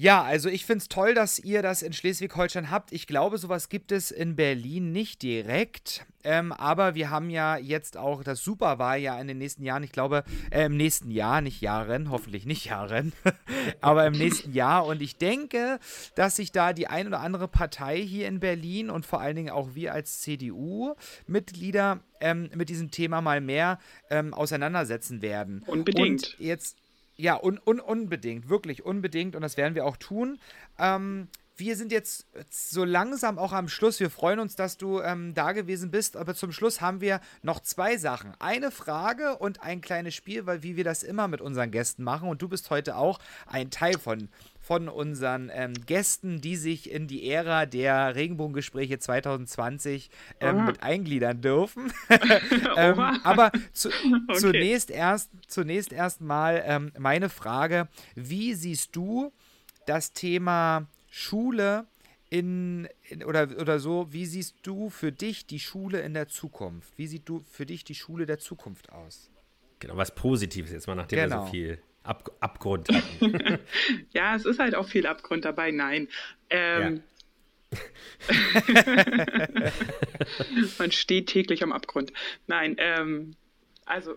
Ja, also ich finde es toll, dass ihr das in Schleswig-Holstein habt. Ich glaube, sowas gibt es in Berlin nicht direkt. Ähm, aber wir haben ja jetzt auch, das Super war ja in den nächsten Jahren, ich glaube, äh, im nächsten Jahr, nicht Jahren, hoffentlich nicht Jahren, aber im nächsten Jahr. Und ich denke, dass sich da die ein oder andere Partei hier in Berlin und vor allen Dingen auch wir als CDU-Mitglieder ähm, mit diesem Thema mal mehr ähm, auseinandersetzen werden. Unbedingt. Und jetzt ja, un, un, unbedingt, wirklich unbedingt und das werden wir auch tun. Ähm, wir sind jetzt so langsam auch am Schluss. Wir freuen uns, dass du ähm, da gewesen bist. Aber zum Schluss haben wir noch zwei Sachen. Eine Frage und ein kleines Spiel, weil wie wir das immer mit unseren Gästen machen. Und du bist heute auch ein Teil von, von unseren ähm, Gästen, die sich in die Ära der Regenbogengespräche 2020 ähm, mit eingliedern dürfen. ähm, aber zu, okay. zunächst erst zunächst erst mal ähm, meine Frage: Wie siehst du das Thema Schule in, in, oder, oder so, wie siehst du für dich die Schule in der Zukunft? Wie sieht du für dich die Schule der Zukunft aus? Genau, was Positives jetzt mal, nachdem genau. wir so genau. viel Ab Abgrund hatten. ja, es ist halt auch viel Abgrund dabei. Nein. Ähm, ja. Man steht täglich am Abgrund. Nein, ähm, also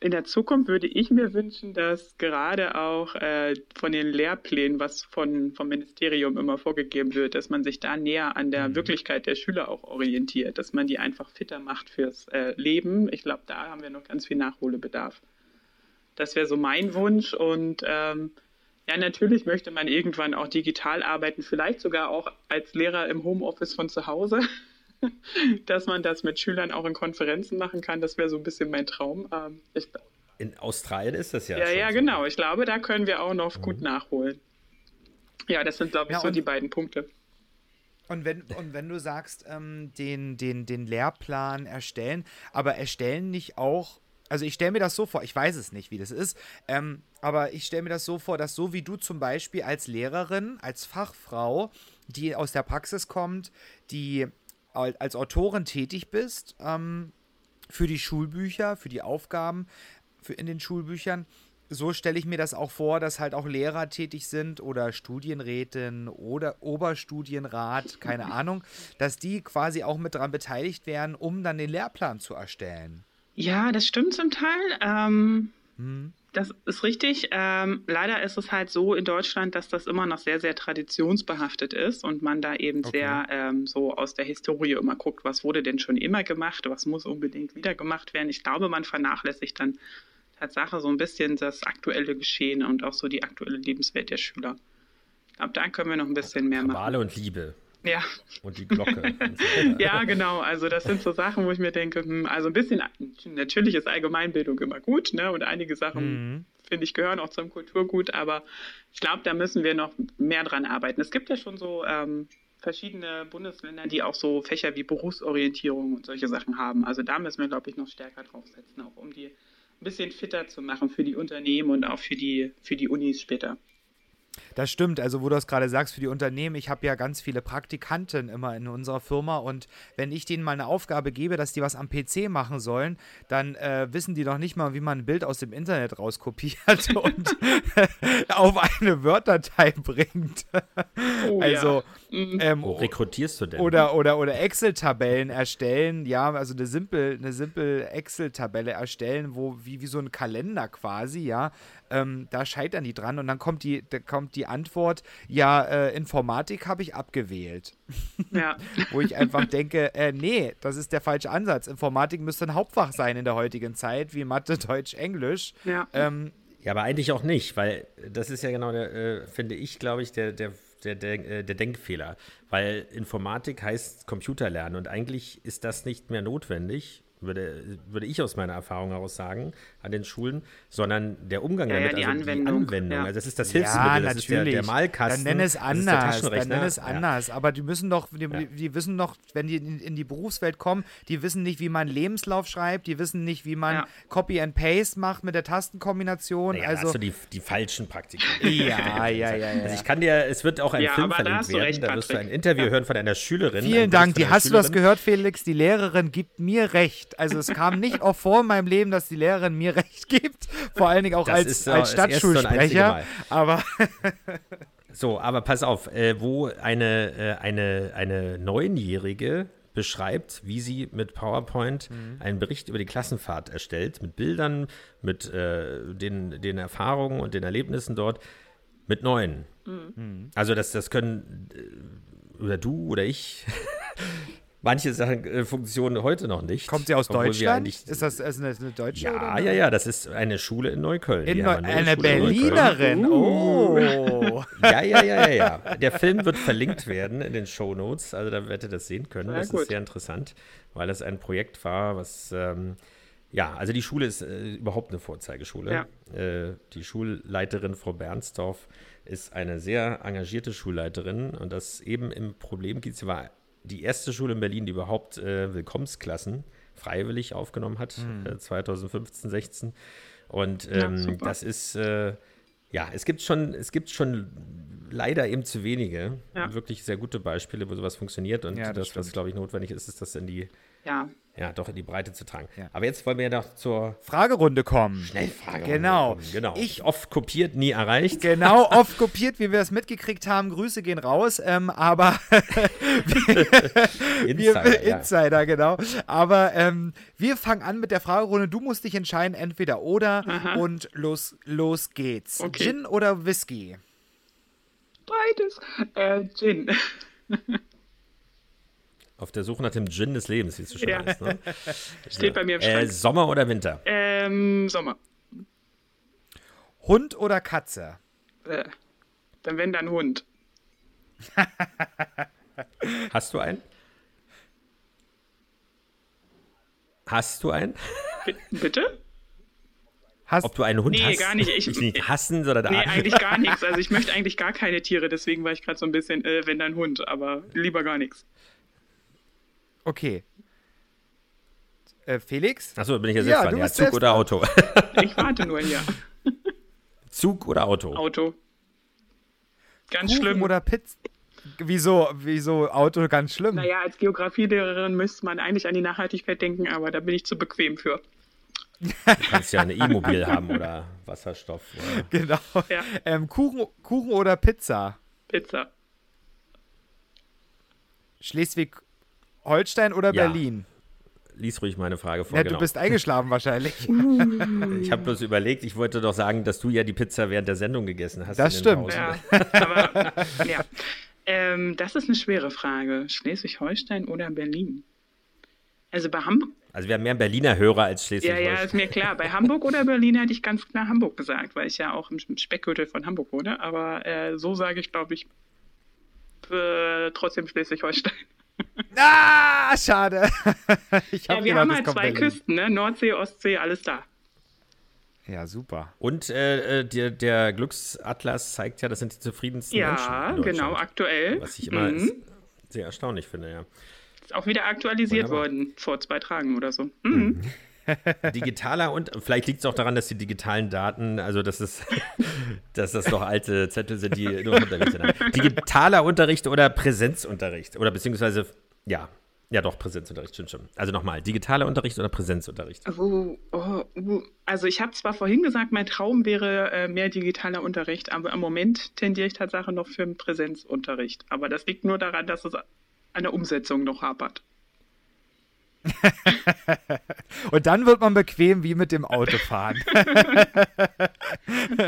in der Zukunft würde ich mir wünschen, dass gerade auch äh, von den Lehrplänen, was von, vom Ministerium immer vorgegeben wird, dass man sich da näher an der mhm. Wirklichkeit der Schüler auch orientiert, dass man die einfach fitter macht fürs äh, Leben. Ich glaube, da haben wir noch ganz viel Nachholbedarf. Das wäre so mein Wunsch und ähm, ja, natürlich möchte man irgendwann auch digital arbeiten, vielleicht sogar auch als Lehrer im Homeoffice von zu Hause. dass man das mit Schülern auch in Konferenzen machen kann. Das wäre so ein bisschen mein Traum. Ähm, ich, in Australien ist das ja. Ja, ja, so. genau. Ich glaube, da können wir auch noch mhm. gut nachholen. Ja, das sind, glaube ich, ja, so die beiden Punkte. Und wenn, und wenn du sagst, ähm, den, den, den Lehrplan erstellen, aber erstellen nicht auch, also ich stelle mir das so vor, ich weiß es nicht, wie das ist, ähm, aber ich stelle mir das so vor, dass so wie du zum Beispiel als Lehrerin, als Fachfrau, die aus der Praxis kommt, die als Autorin tätig bist ähm, für die Schulbücher, für die Aufgaben für in den Schulbüchern. So stelle ich mir das auch vor, dass halt auch Lehrer tätig sind oder Studienrätin oder Oberstudienrat, keine Ahnung, dass die quasi auch mit daran beteiligt werden, um dann den Lehrplan zu erstellen. Ja, das stimmt zum Teil. Ähm, hm. Das ist richtig. Ähm, leider ist es halt so in Deutschland, dass das immer noch sehr, sehr traditionsbehaftet ist und man da eben okay. sehr ähm, so aus der Historie immer guckt, was wurde denn schon immer gemacht, was muss unbedingt wieder gemacht werden. Ich glaube, man vernachlässigt dann Tatsache so ein bisschen das aktuelle Geschehen und auch so die aktuelle Lebenswelt der Schüler. Ich glaube, da können wir noch ein bisschen mehr machen. Wale und Liebe. Ja. Und die Glocke. ja, genau. Also das sind so Sachen, wo ich mir denke, hm, also ein bisschen, natürlich ist Allgemeinbildung immer gut, ne? Und einige Sachen, mhm. finde ich, gehören auch zum Kulturgut, aber ich glaube, da müssen wir noch mehr dran arbeiten. Es gibt ja schon so ähm, verschiedene Bundesländer, die auch so Fächer wie Berufsorientierung und solche Sachen haben. Also da müssen wir, glaube ich, noch stärker draufsetzen, auch um die ein bisschen fitter zu machen für die Unternehmen und auch für die, für die Unis später. Das stimmt, also wo du das gerade sagst für die Unternehmen, ich habe ja ganz viele Praktikanten immer in unserer Firma und wenn ich denen mal eine Aufgabe gebe, dass die was am PC machen sollen, dann äh, wissen die noch nicht mal, wie man ein Bild aus dem Internet rauskopiert und auf eine Word-Datei bringt. Oh, also ja. Mhm. ähm, Wo rekrutierst du denn? Oder, oder, oder Excel-Tabellen erstellen, ja, also eine simple, eine simple Excel-Tabelle erstellen, wo wie, wie so ein Kalender quasi, ja, ähm, da scheitern die dran und dann kommt die, da kommt die Antwort, ja, äh, Informatik habe ich abgewählt. Ja. Wo ich einfach denke, äh, nee, das ist der falsche Ansatz. Informatik müsste ein Hauptfach sein in der heutigen Zeit, wie Mathe, Deutsch, Englisch. Ja. Ähm, ja, aber eigentlich auch nicht, weil das ist ja genau der, äh, finde ich, glaube ich, der, der der, der, äh, der, Denkfehler. Weil Informatik heißt Computer lernen und eigentlich ist das nicht mehr notwendig, würde, würde ich aus meiner Erfahrung heraus sagen, an den Schulen, sondern der Umgang ja, damit, ja, die also Anwendung. die Anwendung. Ja. Also das ist das Hilfsmittel, ja, das ist der, der Malkasten. Dann nenn es anders, dann nenn es anders. Aber die müssen doch, die, die wissen doch, wenn die in, in, die Berufswelt kommen, die wissen nicht, wie man Lebenslauf schreibt, die wissen nicht, wie man Copy and Paste macht mit der Tastenkombination. Naja, also hast du die, die falschen Praktiken. ja, ja, ja, ja. Also ich kann dir, es wird auch ein Film verlinkt werden, recht, da wirst du ein Interview hören von einer Schülerin. Vielen Dank, die hast du das gehört, Felix? Die Lehrerin gibt mir recht. Also es kam nicht nicht oft vor in meinem Leben, dass die Lehrerin mir recht gibt. Vor allen Dingen auch als, ist, als Stadtschulsprecher. Aber. so, aber pass auf, äh, wo eine, äh, eine, eine Neunjährige beschreibt, wie sie mit PowerPoint mhm. einen Bericht über die Klassenfahrt erstellt, mit Bildern, mit äh, den, den Erfahrungen und den Erlebnissen dort, mit neun. Mhm. Also das, das können äh, oder du oder ich manche Sachen, äh, Funktionen heute noch nicht. Kommt sie aus Deutschland? Ist das also eine, eine deutsche? Ja, oder? ja, ja, das ist eine Schule in Neukölln. In Neu eine Schule Berlinerin, oh. ja, ja, ja, ja, ja. Der Film wird verlinkt werden in den Show Notes, also da werdet ihr das sehen können. das gut. ist sehr interessant, weil das ein Projekt war, was. Ähm, ja, also die Schule ist äh, überhaupt eine Vorzeigeschule. Ja. Äh, die Schulleiterin Frau Bernsdorf ist eine sehr engagierte Schulleiterin und das eben im Problemgebiet, sie war die erste Schule in Berlin, die überhaupt äh, Willkommensklassen freiwillig aufgenommen hat, mhm. äh, 2015, 16. Und ähm, ja, das ist, äh, ja, es gibt schon, es gibt schon leider eben zu wenige, ja. wirklich sehr gute Beispiele, wo sowas funktioniert. Und ja, das, das was, glaube ich, notwendig ist, ist das in die ja ja, doch in die Breite zu tragen. Ja. Aber jetzt wollen wir ja doch zur Fragerunde kommen. Schnellfragerunde. Genau. Kommen. Genau. Ich oft kopiert, nie erreicht. Genau, oft kopiert, wie wir es mitgekriegt haben. Grüße gehen raus. Ähm, aber Insider, wir, Insider, genau. Aber ähm, wir fangen an mit der Fragerunde. Du musst dich entscheiden, entweder oder Aha. und los, los geht's. Okay. Gin oder Whisky? Beides. Äh, Gin. Auf der Suche nach dem Gin des Lebens, wie es so schön ja. heißt. Ne? Steht bei mir im Schrank. Äh, Sommer oder Winter? Ähm, Sommer. Hund oder Katze? Äh, dann wenn dann Hund. Hast du einen? Hast du einen? B bitte? Hast Ob du einen Hund nee, hast? Nee, gar nicht. Ich, ich nicht hassen, sondern Nee, eigentlich gar nichts. Also ich möchte eigentlich gar keine Tiere, deswegen war ich gerade so ein bisschen, äh, wenn dann Hund, aber lieber gar nichts. Okay. Äh, Felix? Achso, bin ich ja selbst ja, dran. Ja, Zug oder Auto? ich warte nur hier. Zug oder Auto? Auto. Ganz Kuchen schlimm. oder Pizza? Wieso, wieso Auto ganz schlimm? Naja, als Geografielehrerin müsste man eigentlich an die Nachhaltigkeit denken, aber da bin ich zu bequem für. Du kannst ja eine E-Mobil haben oder Wasserstoff. Oder? Genau. Ja. Ähm, Kuchen, Kuchen oder Pizza? Pizza. Schleswig Holstein oder ja. Berlin? Lies ruhig meine Frage vor. Ja, genau. du bist eingeschlafen wahrscheinlich. ich habe bloß überlegt, ich wollte doch sagen, dass du ja die Pizza während der Sendung gegessen hast. Das stimmt. Ja, aber, ja. Ähm, das ist eine schwere Frage. Schleswig-Holstein oder Berlin? Also bei Hamburg. Also wir haben mehr Berliner Hörer als Schleswig-Holstein. Ja, ja, ist mir klar. Bei Hamburg oder Berlin hätte ich ganz klar Hamburg gesagt, weil ich ja auch im Speckgürtel von Hamburg wohne. Aber äh, so sage ich, glaube ich, äh, trotzdem Schleswig-Holstein. Ah, schade. ich hab ja, wir gedacht, haben halt zwei Küsten, ne? Nordsee, Ostsee, alles da. Ja, super. Und äh, äh, der, der, Glücksatlas zeigt ja, das sind die zufriedensten ja, Menschen. Ja, genau, aktuell. Was ich immer mhm. sehr erstaunlich finde, ja. Ist auch wieder aktualisiert Wunderbar. worden, vor zwei Tagen oder so. Mhm. Digitaler und vielleicht liegt es auch daran, dass die digitalen Daten, also dass es, dass das noch alte Zettel sind, die nur unterwegs sind. Digitaler Unterricht oder Präsenzunterricht oder beziehungsweise ja, ja, doch, Präsenzunterricht, stimmt schon. Also nochmal, digitaler Unterricht oder Präsenzunterricht? Oh, oh, oh. Also ich habe zwar vorhin gesagt, mein Traum wäre äh, mehr digitaler Unterricht, aber im Moment tendiere ich tatsächlich noch für einen Präsenzunterricht. Aber das liegt nur daran, dass es an der Umsetzung noch hapert. und dann wird man bequem wie mit dem Autofahren.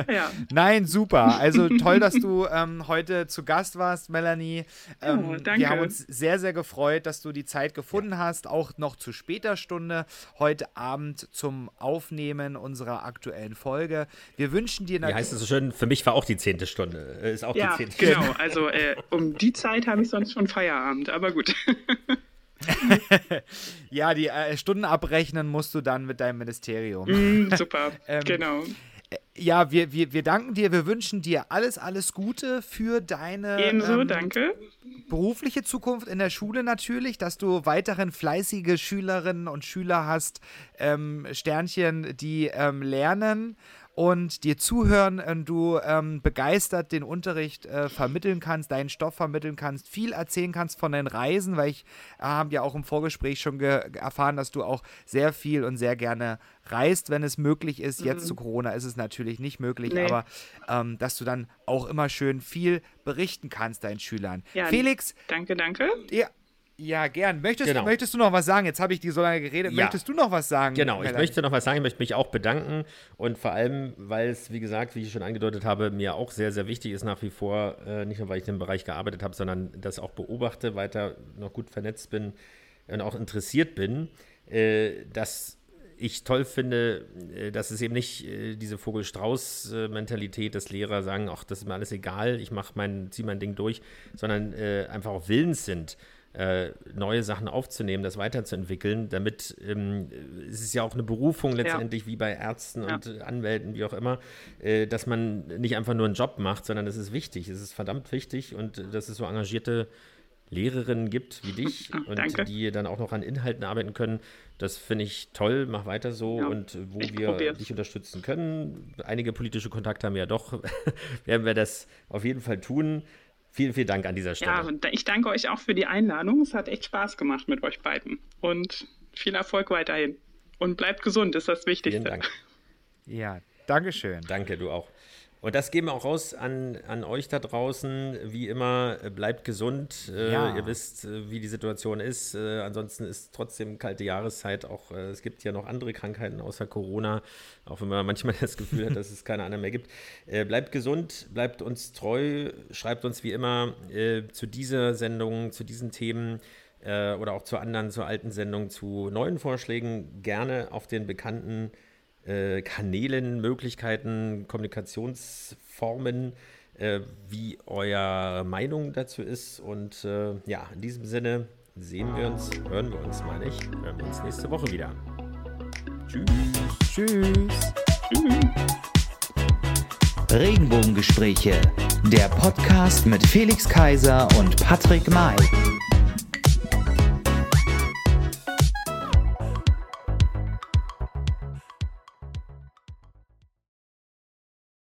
ja. Nein, super. Also toll, dass du ähm, heute zu Gast warst, Melanie. Ähm, oh, danke. Wir haben uns sehr, sehr gefreut, dass du die Zeit gefunden hast, auch noch zu später Stunde heute Abend zum Aufnehmen unserer aktuellen Folge. Wir wünschen dir natürlich. Wie heißt es so schön? Für mich war auch die zehnte Stunde. Ist auch ja, die zehnte genau. Stunde. Genau. Also äh, um die Zeit habe ich sonst schon Feierabend, aber gut. ja, die äh, Stunden abrechnen musst du dann mit deinem Ministerium. Mm, super, ähm, genau. Äh, ja, wir, wir, wir danken dir, wir wünschen dir alles, alles Gute für deine Ebenso, ähm, danke. berufliche Zukunft in der Schule natürlich, dass du weiterhin fleißige Schülerinnen und Schüler hast, ähm, Sternchen, die ähm, lernen und dir zuhören und du ähm, begeistert den Unterricht äh, vermitteln kannst, deinen Stoff vermitteln kannst, viel erzählen kannst von deinen Reisen, weil ich äh, habe ja auch im Vorgespräch schon erfahren, dass du auch sehr viel und sehr gerne reist, wenn es möglich ist. Mhm. Jetzt zu Corona ist es natürlich nicht möglich, nee. aber ähm, dass du dann auch immer schön viel berichten kannst deinen Schülern. Ja, Felix. Danke, danke. Ja, ja, gern. Möchtest, genau. möchtest du noch was sagen? Jetzt habe ich dir so lange geredet. Ja. Möchtest du noch was sagen? Genau, ich möchte noch was sagen. Ich möchte mich auch bedanken. Und vor allem, weil es, wie gesagt, wie ich schon angedeutet habe, mir auch sehr, sehr wichtig ist nach wie vor, äh, nicht nur, weil ich in dem Bereich gearbeitet habe, sondern das auch beobachte, weiter noch gut vernetzt bin und auch interessiert bin, äh, dass ich toll finde, äh, dass es eben nicht äh, diese Vogel-Strauß-Mentalität, dass Lehrer sagen, ach, das ist mir alles egal, ich mache mein, ziehe mein Ding durch, sondern äh, einfach auch willens sind äh, neue Sachen aufzunehmen, das weiterzuentwickeln, damit ähm, es ist ja auch eine Berufung letztendlich, ja. wie bei Ärzten ja. und Anwälten, wie auch immer, äh, dass man nicht einfach nur einen Job macht, sondern es ist wichtig, es ist verdammt wichtig und äh, dass es so engagierte Lehrerinnen gibt wie dich und Danke. die dann auch noch an Inhalten arbeiten können. Das finde ich toll, mach weiter so ja, und wo wir probier's. dich unterstützen können, einige politische Kontakte haben wir ja doch, werden wir das auf jeden Fall tun. Vielen, vielen Dank an dieser Stelle. Ja, und ich danke euch auch für die Einladung. Es hat echt Spaß gemacht mit euch beiden. Und viel Erfolg weiterhin. Und bleibt gesund, ist das Wichtigste. Vielen Dank. Ja, Dankeschön. Danke, du auch. Und das geben wir auch raus an, an euch da draußen. Wie immer, äh, bleibt gesund. Äh, ja. Ihr wisst, äh, wie die Situation ist. Äh, ansonsten ist trotzdem kalte Jahreszeit. Auch äh, es gibt ja noch andere Krankheiten außer Corona. Auch wenn man manchmal das Gefühl hat, dass es keine anderen mehr gibt. Äh, bleibt gesund, bleibt uns treu. Schreibt uns wie immer zu dieser Sendung, zu diesen Themen oder auch zu anderen, zu alten Sendungen, zu neuen Vorschlägen gerne auf den bekannten äh, Kanälen, Möglichkeiten, Kommunikationsformen, äh, wie eure Meinung dazu ist. Und äh, ja, in diesem Sinne sehen wir uns, hören wir uns, meine ich, hören wir uns nächste Woche wieder. Tschüss. Tschüss. Tschüss. Regenbogengespräche, der Podcast mit Felix Kaiser und Patrick May.